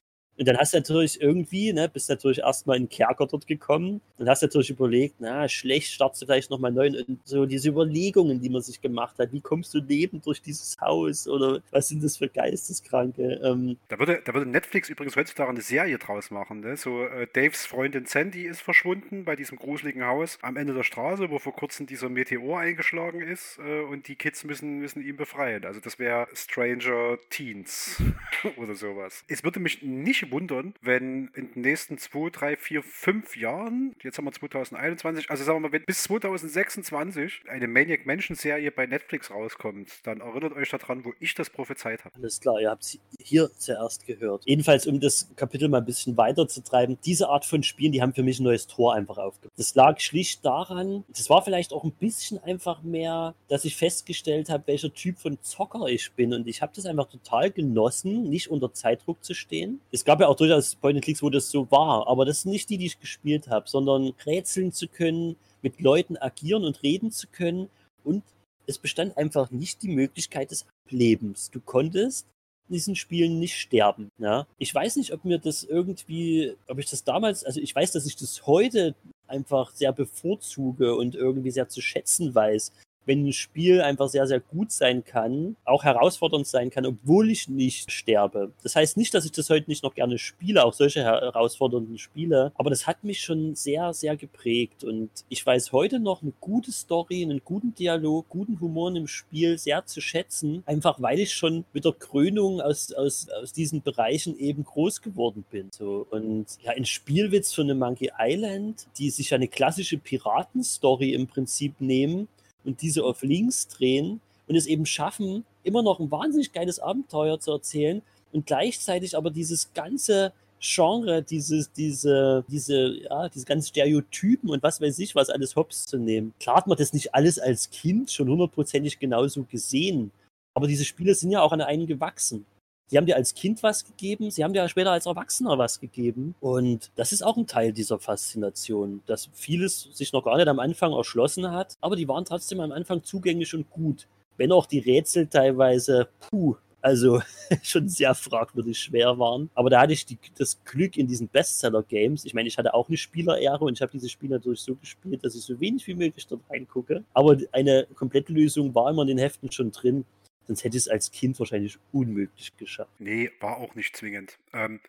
Und dann hast du natürlich irgendwie, ne, bist natürlich erstmal in Kerker dort gekommen und hast natürlich überlegt, na, schlecht, startest du vielleicht nochmal neu und so diese Überlegungen, die man sich gemacht hat, wie kommst du lebend durch dieses Haus oder was sind das für Geisteskranke? Ähm, da, würde, da würde Netflix übrigens heutzutage eine Serie draus machen, ne? So, äh, Daves Freundin Sandy ist verschwunden bei diesem gruseligen Haus am Ende der Straße, wo vor kurzem dieser Meteor eingeschlagen ist äh, und die Kids müssen, müssen ihn befreien. Also das wäre Stranger Teens oder sowas. Es würde mich nicht wundern, wenn in den nächsten 2, 3, 4, 5 Jahren, jetzt haben wir 2021, also sagen wir mal, wenn bis 2026 eine Maniac Mansion Serie bei Netflix rauskommt, dann erinnert euch daran, wo ich das prophezeit habe. Alles klar, ihr habt es hier zuerst gehört. Jedenfalls, um das Kapitel mal ein bisschen weiterzutreiben, diese Art von Spielen, die haben für mich ein neues Tor einfach aufgebaut. Das lag schlicht daran, das war vielleicht auch ein bisschen einfach mehr, dass ich festgestellt habe, welcher Typ von Zocker ich bin und ich habe das einfach total genossen, nicht unter Zeitdruck zu stehen. Es gab ja auch durchaus Point-and-Clicks, wo das so war, aber das sind nicht die, die ich gespielt habe, sondern rätseln zu können, mit Leuten agieren und reden zu können und es bestand einfach nicht die Möglichkeit des Ablebens. Du konntest in diesen Spielen nicht sterben. Ja? Ich weiß nicht, ob mir das irgendwie, ob ich das damals, also ich weiß, dass ich das heute einfach sehr bevorzuge und irgendwie sehr zu schätzen weiß, wenn ein Spiel einfach sehr, sehr gut sein kann, auch herausfordernd sein kann, obwohl ich nicht sterbe. Das heißt nicht, dass ich das heute nicht noch gerne spiele, auch solche herausfordernden Spiele, aber das hat mich schon sehr, sehr geprägt und ich weiß heute noch eine gute Story, einen guten Dialog, guten Humor im Spiel sehr zu schätzen, einfach weil ich schon mit der Krönung aus, aus, aus diesen Bereichen eben groß geworden bin. So. Und ja, ein Spielwitz für eine Monkey Island, die sich eine klassische Piratenstory im Prinzip nehmen und diese auf links drehen und es eben schaffen, immer noch ein wahnsinnig geiles Abenteuer zu erzählen und gleichzeitig aber dieses ganze Genre, dieses, diese, diese, ja, diese ganzen Stereotypen und was weiß ich, was alles hops zu nehmen. Klar hat man das nicht alles als Kind schon hundertprozentig genauso gesehen, aber diese Spiele sind ja auch an einen gewachsen. Sie haben dir als Kind was gegeben, sie haben dir später als Erwachsener was gegeben. Und das ist auch ein Teil dieser Faszination, dass vieles sich noch gar nicht am Anfang erschlossen hat, aber die waren trotzdem am Anfang zugänglich und gut. Wenn auch die Rätsel teilweise, puh, also schon sehr fragwürdig schwer waren. Aber da hatte ich die, das Glück in diesen Bestseller-Games. Ich meine, ich hatte auch eine Spielerehre und ich habe diese Spiele natürlich so gespielt, dass ich so wenig wie möglich dort reingucke. Aber eine komplette Lösung war immer in den Heften schon drin. Sonst hätte ich es als Kind wahrscheinlich unmöglich geschafft. Nee, war auch nicht zwingend. Ähm,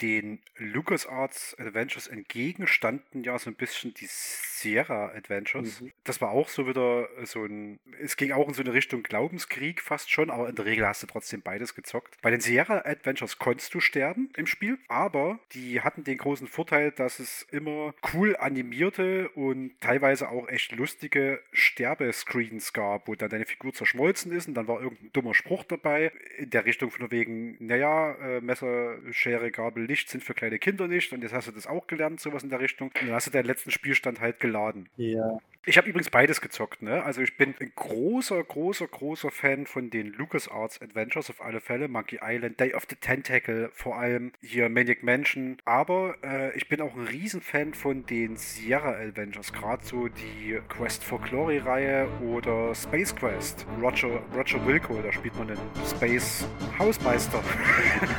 den LucasArts Adventures entgegenstanden ja so ein bisschen die Sierra Adventures. Mhm. Das war auch so wieder so ein, es ging auch in so eine Richtung Glaubenskrieg fast schon, aber in der Regel hast du trotzdem beides gezockt. Bei den Sierra Adventures konntest du sterben im Spiel, aber die hatten den großen Vorteil, dass es immer cool animierte und teilweise auch echt lustige Sterbescreens gab, wo dann deine Figur zerschmolzen ist und dann war irgendein dummer Spruch dabei in der Richtung von wegen, naja, äh, Messer, Schere, Gabel, Licht sind für kleine Kinder nicht und jetzt hast du das auch gelernt, sowas in der Richtung. Und dann hast du deinen letzten Spielstand halt geladen. Ja. Ich habe übrigens beides gezockt, ne? Also ich bin ein großer, großer, großer Fan von den LucasArts Adventures auf alle Fälle. Monkey Island, Day of the Tentacle, vor allem hier Maniac Mansion. Aber äh, ich bin auch ein Riesenfan von den Sierra Adventures. Gerade so die Quest for Glory Reihe oder Space Quest. Roger, Roger Wilco, da spielt man einen Space Hausmeister.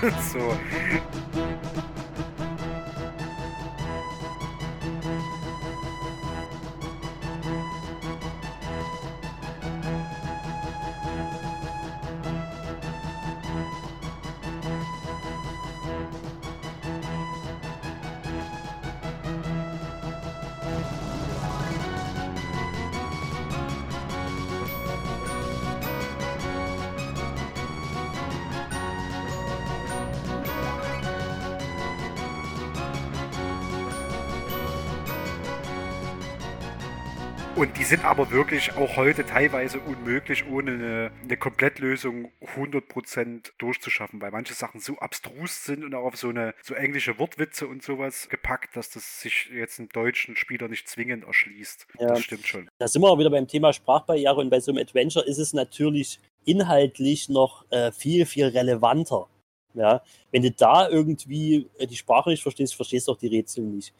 so. Und die sind aber wirklich auch heute teilweise unmöglich, ohne eine, eine Komplettlösung 100% durchzuschaffen, weil manche Sachen so abstrus sind und auch auf so eine so englische Wortwitze und sowas gepackt, dass das sich jetzt einen deutschen Spieler nicht zwingend erschließt. Ja. Das stimmt schon. Da sind wir auch wieder beim Thema Sprachbarriere und bei so einem Adventure ist es natürlich inhaltlich noch äh, viel, viel relevanter. Ja, wenn du da irgendwie äh, die Sprache nicht verstehst, verstehst du auch die Rätsel nicht.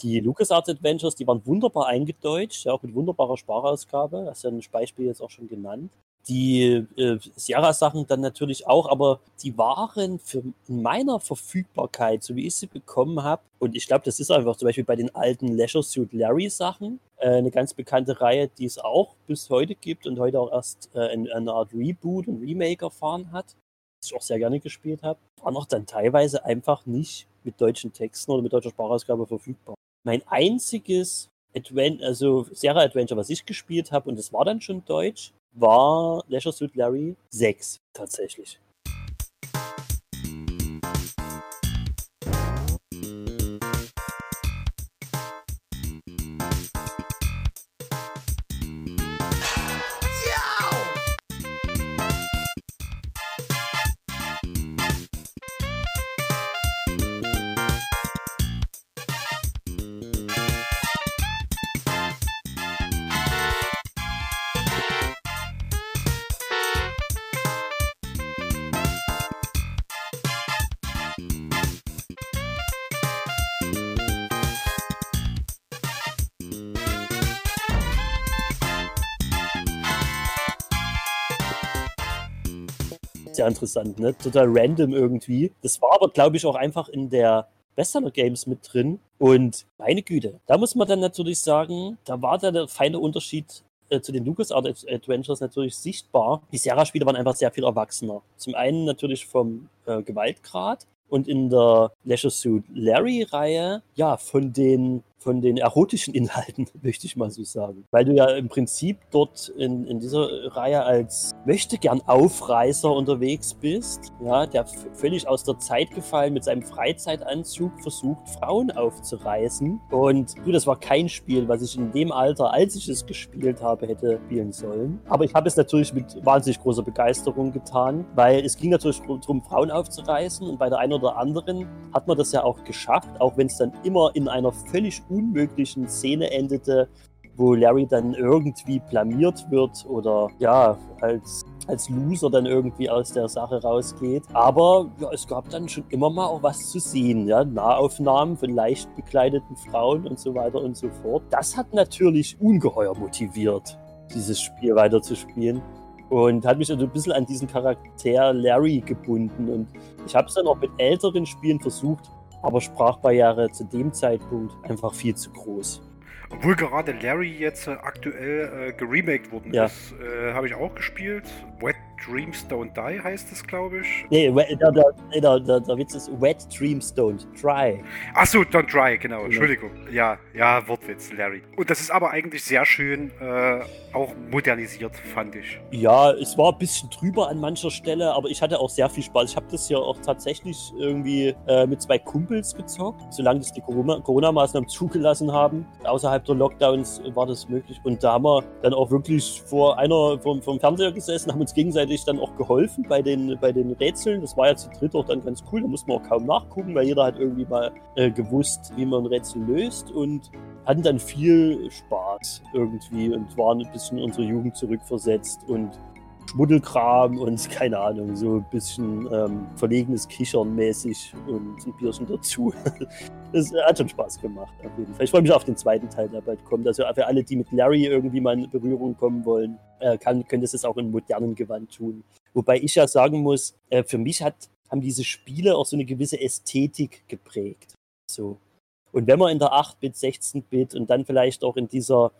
Die LucasArts Adventures, die waren wunderbar eingedeutscht, ja, auch mit wunderbarer Sprachausgabe. Hast ja ein Beispiel jetzt auch schon genannt. Die äh, Sierra-Sachen dann natürlich auch, aber die waren für in meiner Verfügbarkeit, so wie ich sie bekommen habe, und ich glaube, das ist einfach zum Beispiel bei den alten Leisure Suit Larry-Sachen, äh, eine ganz bekannte Reihe, die es auch bis heute gibt und heute auch erst äh, eine, Art Reboot und Remake erfahren hat, das ich auch sehr gerne gespielt habe, waren auch dann teilweise einfach nicht mit deutschen Texten oder mit deutscher Sprachausgabe verfügbar. Mein einziges Advent also Sierra Adventure, was ich gespielt habe, und das war dann schon deutsch, war Leisure Suit Larry 6 tatsächlich. Sehr interessant, ne? Total random irgendwie. Das war aber, glaube ich, auch einfach in der Bestseller Games mit drin. Und meine Güte, da muss man dann natürlich sagen, da war der feine Unterschied äh, zu den LucasArts Adventures natürlich sichtbar. Die Sierra-Spiele waren einfach sehr viel erwachsener. Zum einen natürlich vom äh, Gewaltgrad und in der Leisure Suit Larry-Reihe, ja, von den von den erotischen Inhalten, möchte ich mal so sagen. Weil du ja im Prinzip dort in, in dieser Reihe als möchte gern Aufreißer unterwegs bist, ja, der völlig aus der Zeit gefallen mit seinem Freizeitanzug versucht, Frauen aufzureißen. Und du, das war kein Spiel, was ich in dem Alter, als ich es gespielt habe, hätte spielen sollen. Aber ich habe es natürlich mit wahnsinnig großer Begeisterung getan, weil es ging natürlich darum, Frauen aufzureißen und bei der einen oder anderen hat man das ja auch geschafft, auch wenn es dann immer in einer völlig unmöglichen Szene endete, wo Larry dann irgendwie blamiert wird oder ja, als, als Loser dann irgendwie aus der Sache rausgeht. Aber ja, es gab dann schon immer mal auch was zu sehen, ja, Nahaufnahmen von leicht bekleideten Frauen und so weiter und so fort. Das hat natürlich ungeheuer motiviert, dieses Spiel weiterzuspielen. Und hat mich also ein bisschen an diesen Charakter Larry gebunden. Und ich habe es dann auch mit älteren Spielen versucht, aber Sprachbarriere zu dem Zeitpunkt einfach viel zu groß. Obwohl gerade Larry jetzt äh, aktuell äh, geremaked worden Ja. ist, äh, habe ich auch gespielt. Wet Dreams Don't Die heißt es, glaube ich. Nee, der, der, der, der, Witz ist Wet Dreams Don't Dry. Achso, Don't Dry, genau, Entschuldigung. Ja, ja, Wortwitz, Larry. Und das ist aber eigentlich sehr schön äh, auch modernisiert, fand ich. Ja, es war ein bisschen drüber an mancher Stelle, aber ich hatte auch sehr viel Spaß. Ich habe das hier auch tatsächlich irgendwie äh, mit zwei Kumpels gezockt, solange das die Corona- Corona-Maßnahmen zugelassen haben. Außerhalb der Lockdowns war das möglich. Und da haben wir dann auch wirklich vor einer vom, vom Fernseher gesessen, haben uns gegenseitig gegenseitig dann auch geholfen bei den, bei den Rätseln. Das war ja zu dritt auch dann ganz cool. Da musste man auch kaum nachgucken, weil jeder hat irgendwie mal äh, gewusst, wie man ein Rätsel löst und hatten dann viel Spaß irgendwie und waren ein bisschen in unsere Jugend zurückversetzt und Schmuddelkram und keine Ahnung, so ein bisschen ähm, verlegenes Kichern mäßig und ein Bierchen dazu. Das hat schon Spaß gemacht, auf jeden Fall. Ich freue mich auf den zweiten Teil, der bald kommt. Also für alle, die mit Larry irgendwie mal in Berührung kommen wollen, äh, kann, können das jetzt auch in modernen Gewand tun. Wobei ich ja sagen muss, äh, für mich hat, haben diese Spiele auch so eine gewisse Ästhetik geprägt. So. Und wenn man in der 8-Bit, 16-Bit und dann vielleicht auch in dieser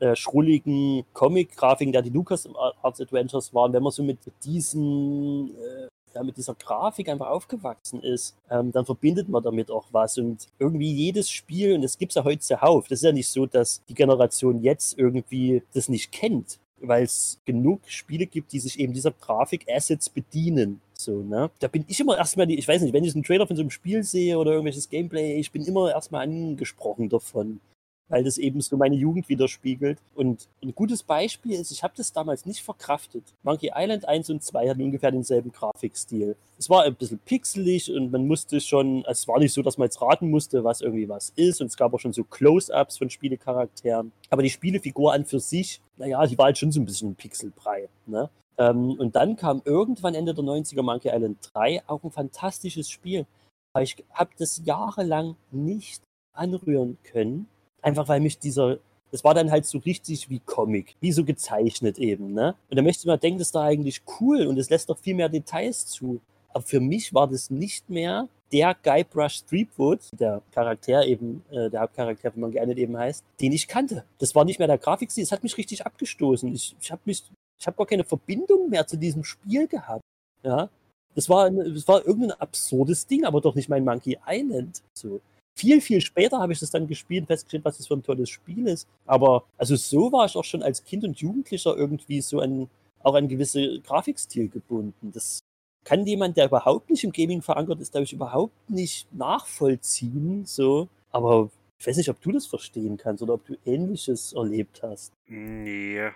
äh, schrulligen Comic-Grafiken, der die Lucas Arts Adventures waren, wenn man so mit diesen, äh, ja, mit dieser Grafik einfach aufgewachsen ist, ähm, dann verbindet man damit auch was. Und irgendwie jedes Spiel, und das gibt es ja heute zuhauf, das ist ja nicht so, dass die Generation jetzt irgendwie das nicht kennt, weil es genug Spiele gibt, die sich eben dieser Grafik-Assets bedienen. So, ne? Da bin ich immer erstmal, ich weiß nicht, wenn ich einen Trailer von so einem Spiel sehe oder irgendwelches Gameplay, ich bin immer erstmal angesprochen davon weil das eben so meine Jugend widerspiegelt. Und ein gutes Beispiel ist, ich habe das damals nicht verkraftet. Monkey Island 1 und 2 hatten ungefähr denselben Grafikstil. Es war ein bisschen pixelig und man musste schon, also es war nicht so, dass man jetzt raten musste, was irgendwie was ist. Und es gab auch schon so Close-Ups von Spielecharakteren. Aber die Spielefigur an für sich, naja, die war halt schon so ein bisschen Pixelbrei. Ne? Ähm, und dann kam irgendwann Ende der 90er Monkey Island 3 auch ein fantastisches Spiel. Aber ich habe das jahrelang nicht anrühren können, Einfach weil mich dieser, das war dann halt so richtig wie Comic, wie so gezeichnet eben, ne? Und da möchte man denken, das ist da eigentlich cool und es lässt doch viel mehr Details zu. Aber für mich war das nicht mehr der Guybrush Threepwood, der Charakter eben, äh, der Hauptcharakter, wie man gerne eben heißt, den ich kannte. Das war nicht mehr der Grafikstil, das hat mich richtig abgestoßen. Ich, ich habe mich, ich habe gar keine Verbindung mehr zu diesem Spiel gehabt. Ja, das war, das war irgendein absurdes Ding, aber doch nicht mein Monkey Island. So viel, viel später habe ich das dann gespielt und festgestellt, was das für ein tolles Spiel ist. Aber also so war ich auch schon als Kind und Jugendlicher irgendwie so an, auch an gewisse Grafikstil gebunden. Das kann jemand, der überhaupt nicht im Gaming verankert ist, glaube ich, überhaupt nicht nachvollziehen. So. Aber ich weiß nicht, ob du das verstehen kannst oder ob du Ähnliches erlebt hast. Nee,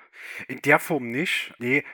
in der Form nicht. Nee,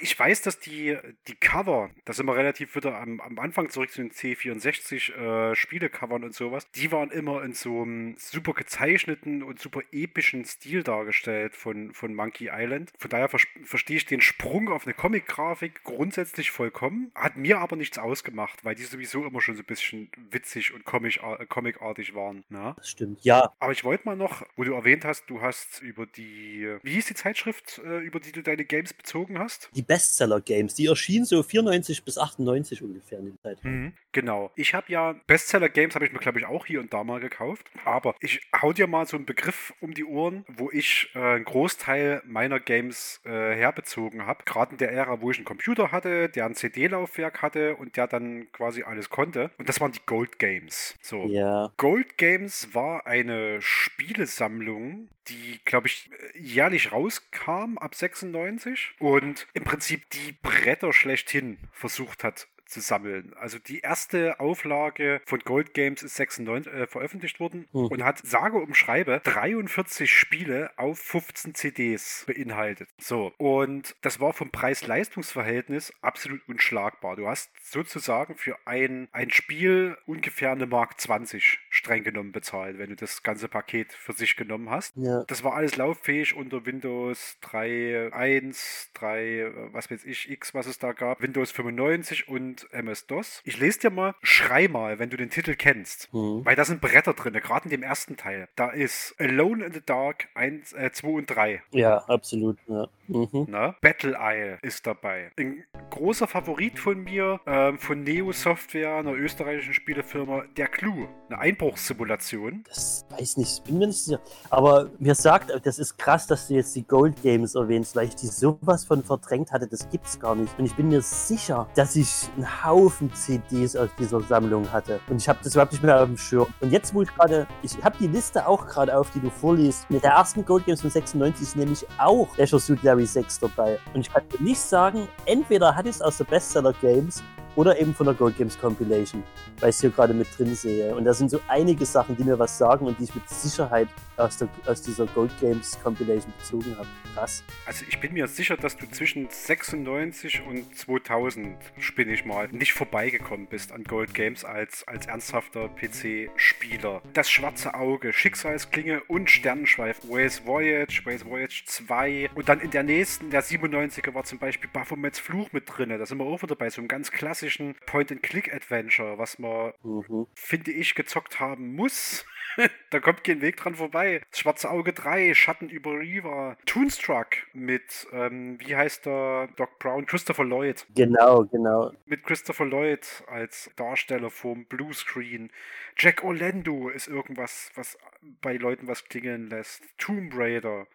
ich weiß, dass die, die Cover, da sind wir relativ wieder am, am Anfang zurück zu den C64 äh, Spielecovern und sowas, die waren immer in so einem super gezeichneten und super epischen Stil dargestellt von, von Monkey Island. Von daher ver verstehe ich den Sprung auf eine Comic-Grafik grundsätzlich vollkommen. Hat mir aber nichts ausgemacht, weil die sowieso immer schon so ein bisschen witzig und äh, comicartig waren. Na? Ne? Das stimmt, ja. Aber ich wollte mal noch, wo du erwähnt hast, du hast über die wie hieß die Zeitschrift, äh, über die du deine Games bezogen hast? Die Bestseller Games, die erschienen so 94 bis 98 ungefähr in der Zeit. Mhm, genau. Ich habe ja Bestseller Games habe ich mir glaube ich auch hier und da mal gekauft, aber ich hau dir mal so einen Begriff um die Ohren, wo ich äh, einen Großteil meiner Games äh, herbezogen habe, gerade in der Ära, wo ich einen Computer hatte, der ein CD-Laufwerk hatte und der dann quasi alles konnte und das waren die Gold Games. So. Ja. Gold Games war eine Spielesammlung, die, glaube ich, jährlich rauskam ab 96 und im Prinzip die Bretter schlechthin versucht hat zu sammeln. Also die erste Auflage von Gold Games ist 96 äh, veröffentlicht worden mhm. und hat sage um Schreibe 43 Spiele auf 15 CDs beinhaltet. So, und das war vom Preis-Leistungs-Verhältnis absolut unschlagbar. Du hast sozusagen für ein, ein Spiel ungefähr eine Mark 20 streng genommen bezahlt, wenn du das ganze Paket für sich genommen hast. Ja. Das war alles lauffähig unter Windows 3.1, 3, was weiß ich, X, was es da gab, Windows 95 und MS-DOS. Ich lese dir mal, schrei mal, wenn du den Titel kennst. Mhm. Weil da sind Bretter drin, gerade in dem ersten Teil. Da ist Alone in the Dark 1, äh, 2 und 3. Ja, absolut. Ja. Mhm. Na? Battle Isle ist dabei. Ein großer Favorit von mir, ähm, von Neo Software, einer österreichischen Spielefirma, der Clue. Eine Einbruchssimulation. Das weiß nicht, bin mir nicht sicher. Aber mir sagt, das ist krass, dass du jetzt die Gold Games erwähnst, weil ich die sowas von verdrängt hatte, das gibt's gar nicht. Und ich bin mir sicher, dass ich Haufen CDs aus dieser Sammlung hatte. Und ich habe das überhaupt nicht mehr auf dem Schirm. Und jetzt, wo ich gerade, ich habe die Liste auch gerade auf, die du vorliest. Mit der ersten Gold Games von 96 ist nämlich auch Leisure Suit Larry 6 dabei. Und ich kann nicht sagen, entweder ich es aus der Bestseller Games oder eben von der Gold Games Compilation, weil ich es hier gerade mit drin sehe. Und da sind so einige Sachen, die mir was sagen und die ich mit Sicherheit aus, der, aus dieser Gold Games Compilation bezogen habe. Krass. Also ich bin mir sicher, dass du zwischen 96 und 2000, spinne ich mal, nicht vorbeigekommen bist an Gold Games als, als ernsthafter PC-Spieler. Das schwarze Auge, Schicksalsklinge und Sternenschweif, Waze Voyage, Waze Voyage 2 und dann in der nächsten, der 97er war zum Beispiel Baphomets Fluch mit drin. Da sind wir auch wieder bei so einem ganz klassischen Point-and-Click-Adventure, was man, Mhm. finde ich, gezockt haben muss. da kommt kein Weg dran vorbei. Das Schwarze Auge 3, Schatten über Riva, Toonstruck mit, ähm, wie heißt der Doc Brown? Christopher Lloyd. Genau, genau. Mit Christopher Lloyd als Darsteller vom Bluescreen. Jack Orlando ist irgendwas, was bei Leuten was klingeln lässt. Tomb Raider.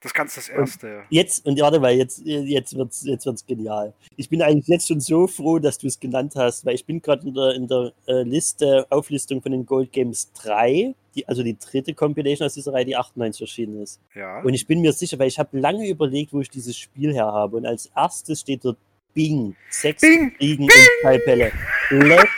Das ganz das erste. Jetzt, und warte mal, jetzt, jetzt wird es jetzt wird's genial. Ich bin eigentlich jetzt schon so froh, dass du es genannt hast, weil ich bin gerade in der, in der äh, Liste, Auflistung von den Gold Games 3, die, also die dritte Compilation aus dieser Reihe, die 98 erschienen ist. Ja. Und ich bin mir sicher, weil ich habe lange überlegt, wo ich dieses Spiel her habe. Und als erstes steht dort Bing. Sex, Bing! Kriegen und Schallpelle. Leck,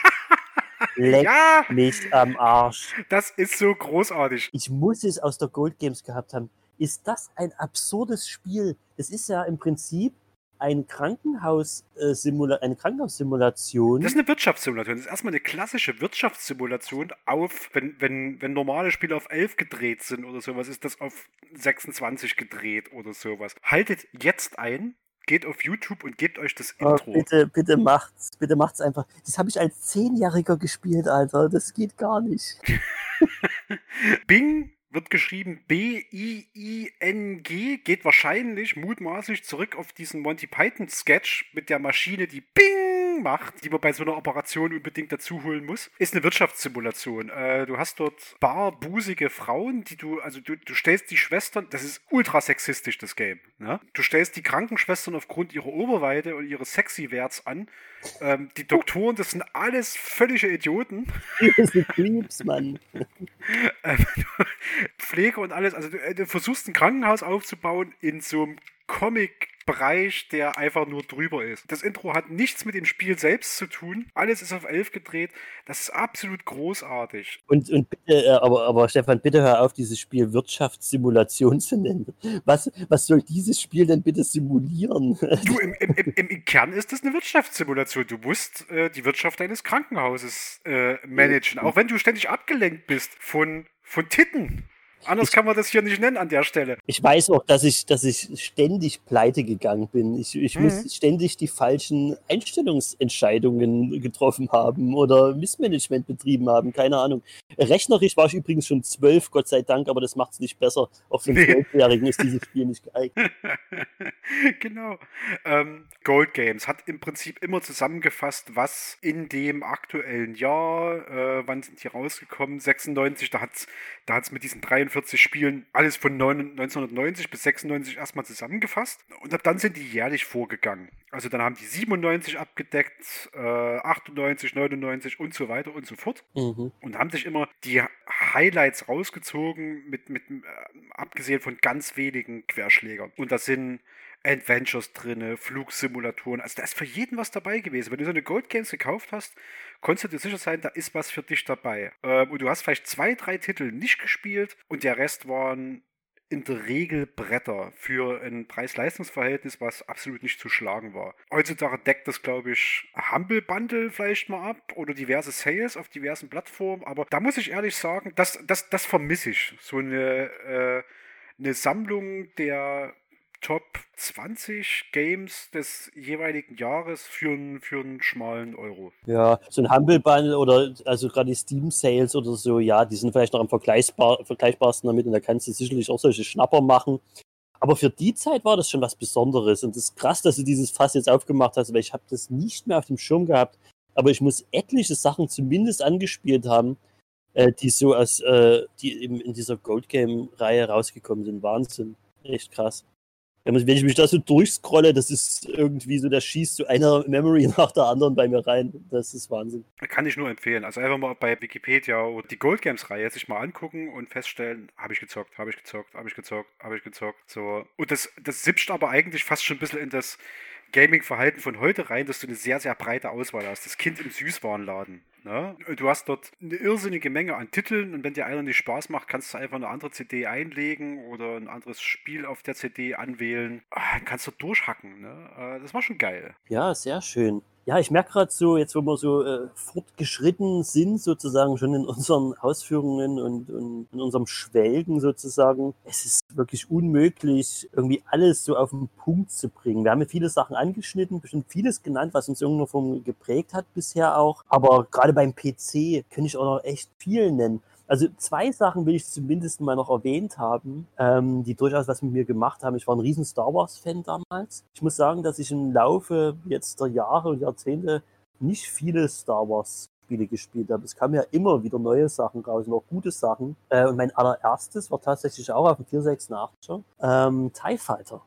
leck ja, mich am Arsch. das ist so großartig. Ich muss es aus der Gold Games gehabt haben. Ist das ein absurdes Spiel? Es ist ja im Prinzip ein Krankenhaus, äh, Simula eine Krankenhaussimulation. Das ist eine Wirtschaftssimulation. Das ist erstmal eine klassische Wirtschaftssimulation auf, wenn, wenn, wenn normale Spiele auf 11 gedreht sind oder sowas, ist das auf 26 gedreht oder sowas. Haltet jetzt ein, geht auf YouTube und gebt euch das Oh, Intro. bitte, bitte macht's, bitte macht's einfach. Das habe ich als Zehnjähriger gespielt, Alter. Das geht gar nicht. Bing wird geschrieben B-I-I-N-G, geht wahrscheinlich mutmaßlich zurück auf diesen Monty Python Sketch mit der Maschine, die Bing macht, die man bei so einer Operation unbedingt dazu holen muss. Ist eine Wirtschaftssimulation. Äh, du hast dort barbusige Frauen, die du, also du, du stellst die Schwestern, das ist ultra sexistisch, das Game. Ne? Du stellst die Krankenschwestern aufgrund ihrer Oberweite und ihres Sexy-Werts an. Ähm, die Doktoren, das sind alles völlige Idioten. Das sind Creeps, Mann. Ähm, Pflege und alles. Also du, äh, du versuchst ein Krankenhaus aufzubauen in so einem Comic-Bereich, der einfach nur drüber ist. Das Intro hat nichts mit dem Spiel selbst zu tun. Alles ist auf 11 gedreht. Das ist absolut großartig. Und, und bitte, äh, aber, aber Stefan, bitte hör auf, dieses Spiel Wirtschaftssimulation zu nennen. Was, was soll dieses Spiel denn bitte simulieren? Du, im, im, im, im- im Kern ist das eine Wirtschaftssimulation. Du musst äh, die Wirtschaft deines Krankenhauses äh, managen. Auch wenn du ständig abgelenkt bist von, von Titten. Anders kann man das hier nicht nennen an der Stelle. Ich weiß auch, dass ich, dass ich ständig pleite gegangen bin. Ich, ich Mhm. muss ständig die falschen Einstellungsentscheidungen getroffen haben oder Missmanagement betrieben haben, keine Ahnung. Rechnerisch war ich übrigens schon zwölf, Gott sei Dank, aber das macht es nicht besser. Auch für einen. Zwölfjährigen ist dieses Spiel nicht geeignet. genau. Ähm, Gold Games hat im Prinzip immer zusammengefasst, was in dem aktuellen Jahr, äh, wann sind die rausgekommen? 96, da hat es da hat's mit diesen 43 Spielen alles von 9, 1990 bis 96 erstmal zusammengefasst. Und ab dann sind die jährlich vorgegangen. Also dann haben die 97 abgedeckt, äh, 98, 99 und so weiter und so fort Mhm. und haben sich immer die Highlights rausgezogen, mit, mit äh, abgesehen von ganz wenigen Querschlägern. Und da sind Adventures drinne, Flugsimulatoren. Also da ist für jeden was dabei gewesen. Wenn du so eine Gold Games gekauft hast, konntest du dir sicher sein, da ist was für dich dabei. Ähm, und du hast vielleicht zwei, drei Titel nicht gespielt und der Rest waren in der Regel Bretter für ein Preis-Leistungs-Verhältnis, was absolut nicht zu schlagen war. Heutzutage deckt das, glaube ich, Humble Bundle vielleicht mal ab oder diverse Sales auf diversen Plattformen, aber da muss ich ehrlich sagen, das, das, das vermisse ich. So eine, äh, eine Sammlung der Top 20 Games des jeweiligen Jahres für, einen- für einen schmalen Euro. Ja, so ein Humble Bundle oder also gerade die Steam Sales oder so, ja, die sind vielleicht noch am vergleichbar, vergleichbarsten damit und da kannst du sicherlich auch solche Schnapper machen. Aber für die Zeit war das schon was Besonderes und es ist krass, dass du dieses Fass jetzt aufgemacht hast, weil ich habe das nicht mehr auf dem Schirm gehabt. Aber ich muss etliche Sachen zumindest angespielt haben, äh, die so aus, äh, die eben in dieser Gold Game Reihe rausgekommen sind. Wahnsinn, echt krass. Wenn ich mich da so durchscrolle, das ist irgendwie so, da schießt so einer Memory nach der anderen bei mir rein. Das ist Wahnsinn. Kann ich nur empfehlen. Also einfach mal bei Wikipedia oder die Gold Games Reihe sich mal angucken und feststellen, habe ich gezockt, habe ich gezockt, habe ich gezockt, habe ich gezockt. So. Und das, das sippt aber eigentlich fast schon ein bisschen in das Gaming-Verhalten von heute rein, dass du eine sehr, sehr breite Auswahl hast. Das Kind im Süßwarenladen. Ne? Du hast dort eine irrsinnige Menge an Titeln und wenn dir einer nicht Spaß macht, kannst du einfach eine andere CD einlegen oder ein anderes Spiel auf der CD anwählen. Dann kannst du durchhacken. Ne? Äh, Das war schon geil. Ja, sehr schön. Ja, ich merke gerade so, jetzt wo wir so äh, fortgeschritten sind, sozusagen schon in unseren Ausführungen und, und in unserem Schwelgen sozusagen, es ist wirklich unmöglich, irgendwie alles so auf den Punkt zu bringen. Wir haben ja viele Sachen angeschnitten, bestimmt vieles genannt, was uns in irgendeiner geprägt hat bisher auch. Aber gerade beim PC kann ich auch noch echt viel nennen. Also zwei Sachen will ich zumindest mal noch erwähnt haben, ähm, die durchaus was mit mir gemacht haben. Ich war ein riesen Star Wars-Fan damals. Ich muss sagen, dass ich im Laufe jetzt der Jahre und Jahrzehnte nicht viele Star Wars-Spiele gespielt habe. Es kamen ja immer wieder neue Sachen raus, noch gute Sachen. Äh, und mein allererstes war tatsächlich auch auf dem 486er ähm, TIE Fighter.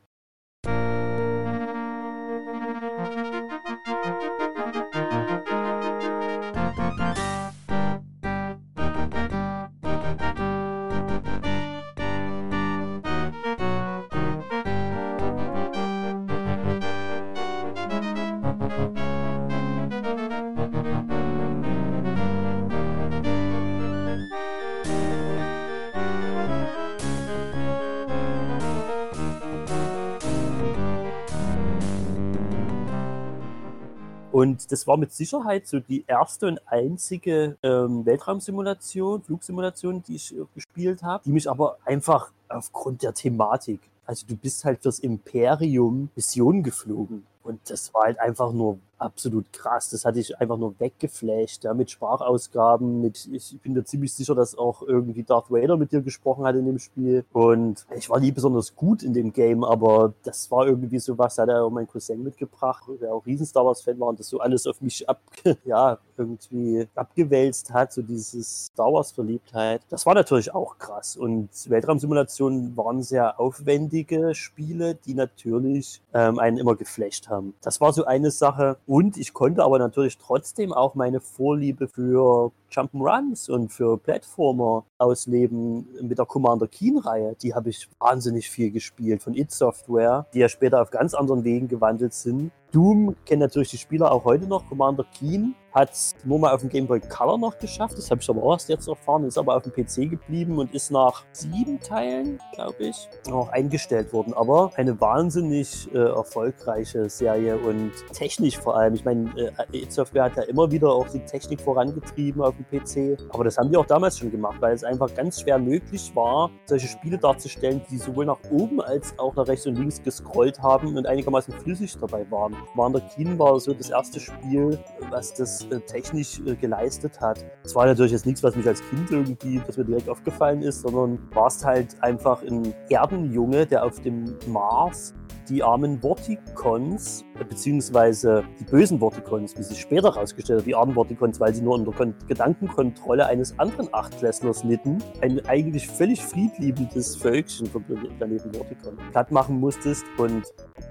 Und das war mit Sicherheit so die erste und einzige ähm, Weltraumsimulation, Flugsimulation, die ich äh, gespielt habe, die mich aber einfach aufgrund der Thematik, also du bist halt fürs Imperium Mission geflogen. Und das war halt einfach nur absolut krass. Das hatte ich einfach nur weggeflasht, ja, mit Sprachausgaben, mit, ich bin mir ziemlich sicher, dass auch irgendwie Darth Vader mit dir gesprochen hat in dem Spiel. Und ich war nie besonders gut in dem Game, aber das war irgendwie sowas, da hat er auch mein Cousin mitgebracht, der auch riesen Star Wars Fan war und das so alles auf mich ab, ja, irgendwie abgewälzt hat, so dieses Star Wars Verliebtheit. Das war natürlich auch krass. Und Weltraumsimulationen waren sehr aufwendige Spiele, die natürlich ähm, einen immer geflasht haben. Das war so eine Sache. Und ich konnte aber natürlich trotzdem auch meine Vorliebe für Jump'n'Runs und für Plattformer ausleben mit der Commander Keen-Reihe. Die habe ich wahnsinnig viel gespielt von id Software, die ja später auf ganz anderen Wegen gewandelt sind. Doom kennen natürlich die Spieler auch heute noch. Commander Keen hat es nur mal auf dem Game Boy Color noch geschafft. Das habe ich aber auch erst jetzt erfahren. Ist aber auf dem PC geblieben und ist nach sieben Teilen, glaube ich, auch eingestellt worden. Aber eine wahnsinnig äh, erfolgreiche Serie und technisch vor allem. Ich meine, äh, Software hat ja immer wieder auch die Technik vorangetrieben auf dem PC. Aber das haben die auch damals schon gemacht, weil es einfach ganz schwer möglich war, solche Spiele darzustellen, die sowohl nach oben als auch nach rechts und links gescrollt haben und einigermaßen flüssig dabei waren. Commander Keen war so das erste Spiel, was das äh, technisch äh, geleistet hat. Es war natürlich jetzt nichts, was mich als Kind irgendwie, was mir direkt aufgefallen ist, sondern warst halt einfach ein Erdenjunge, der auf dem Mars die armen Vorticons, äh, beziehungsweise die bösen Vorticons, wie sich später herausgestellt hat, die armen Vorticons, weil sie nur unter Kon Gedankenkontrolle eines anderen Achtklässlers litten, ein eigentlich völlig friedliebendes Völkchen vom Planeten Vorticon platt machen musstest. Und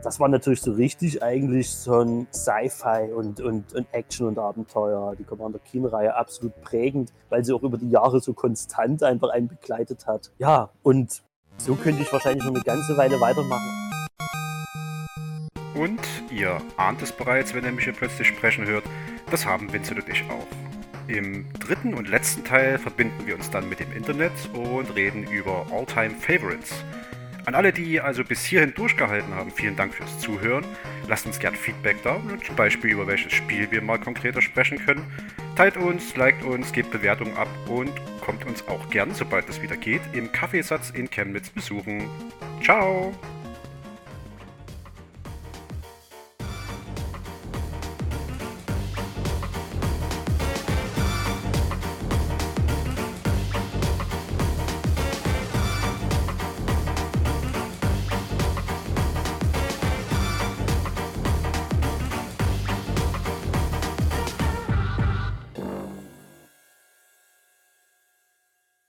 das war natürlich so richtig eigentlich so ein Sci-Fi und, und, und Action und Abenteuer. Die Commander Keen-Reihe absolut prägend, weil sie auch über die Jahre so konstant einfach einen begleitet hat. Ja, und so könnte ich wahrscheinlich noch eine ganze Weile weitermachen. Und ihr ahnt es bereits, wenn ihr mich hier plötzlich sprechen hört, das haben Vincent und ich auch. Im dritten und letzten Teil verbinden wir uns dann mit dem Internet und reden über All-Time Favorites. An alle, die also bis hierhin durchgehalten haben, vielen Dank fürs Zuhören. Lasst uns gern Feedback da, zum Beispiel über welches Spiel wir mal konkreter sprechen können. Teilt uns, liked uns, gebt Bewertungen ab und kommt uns auch gern, sobald es wieder geht, im Kaffeesatz in Chemnitz besuchen. Ciao!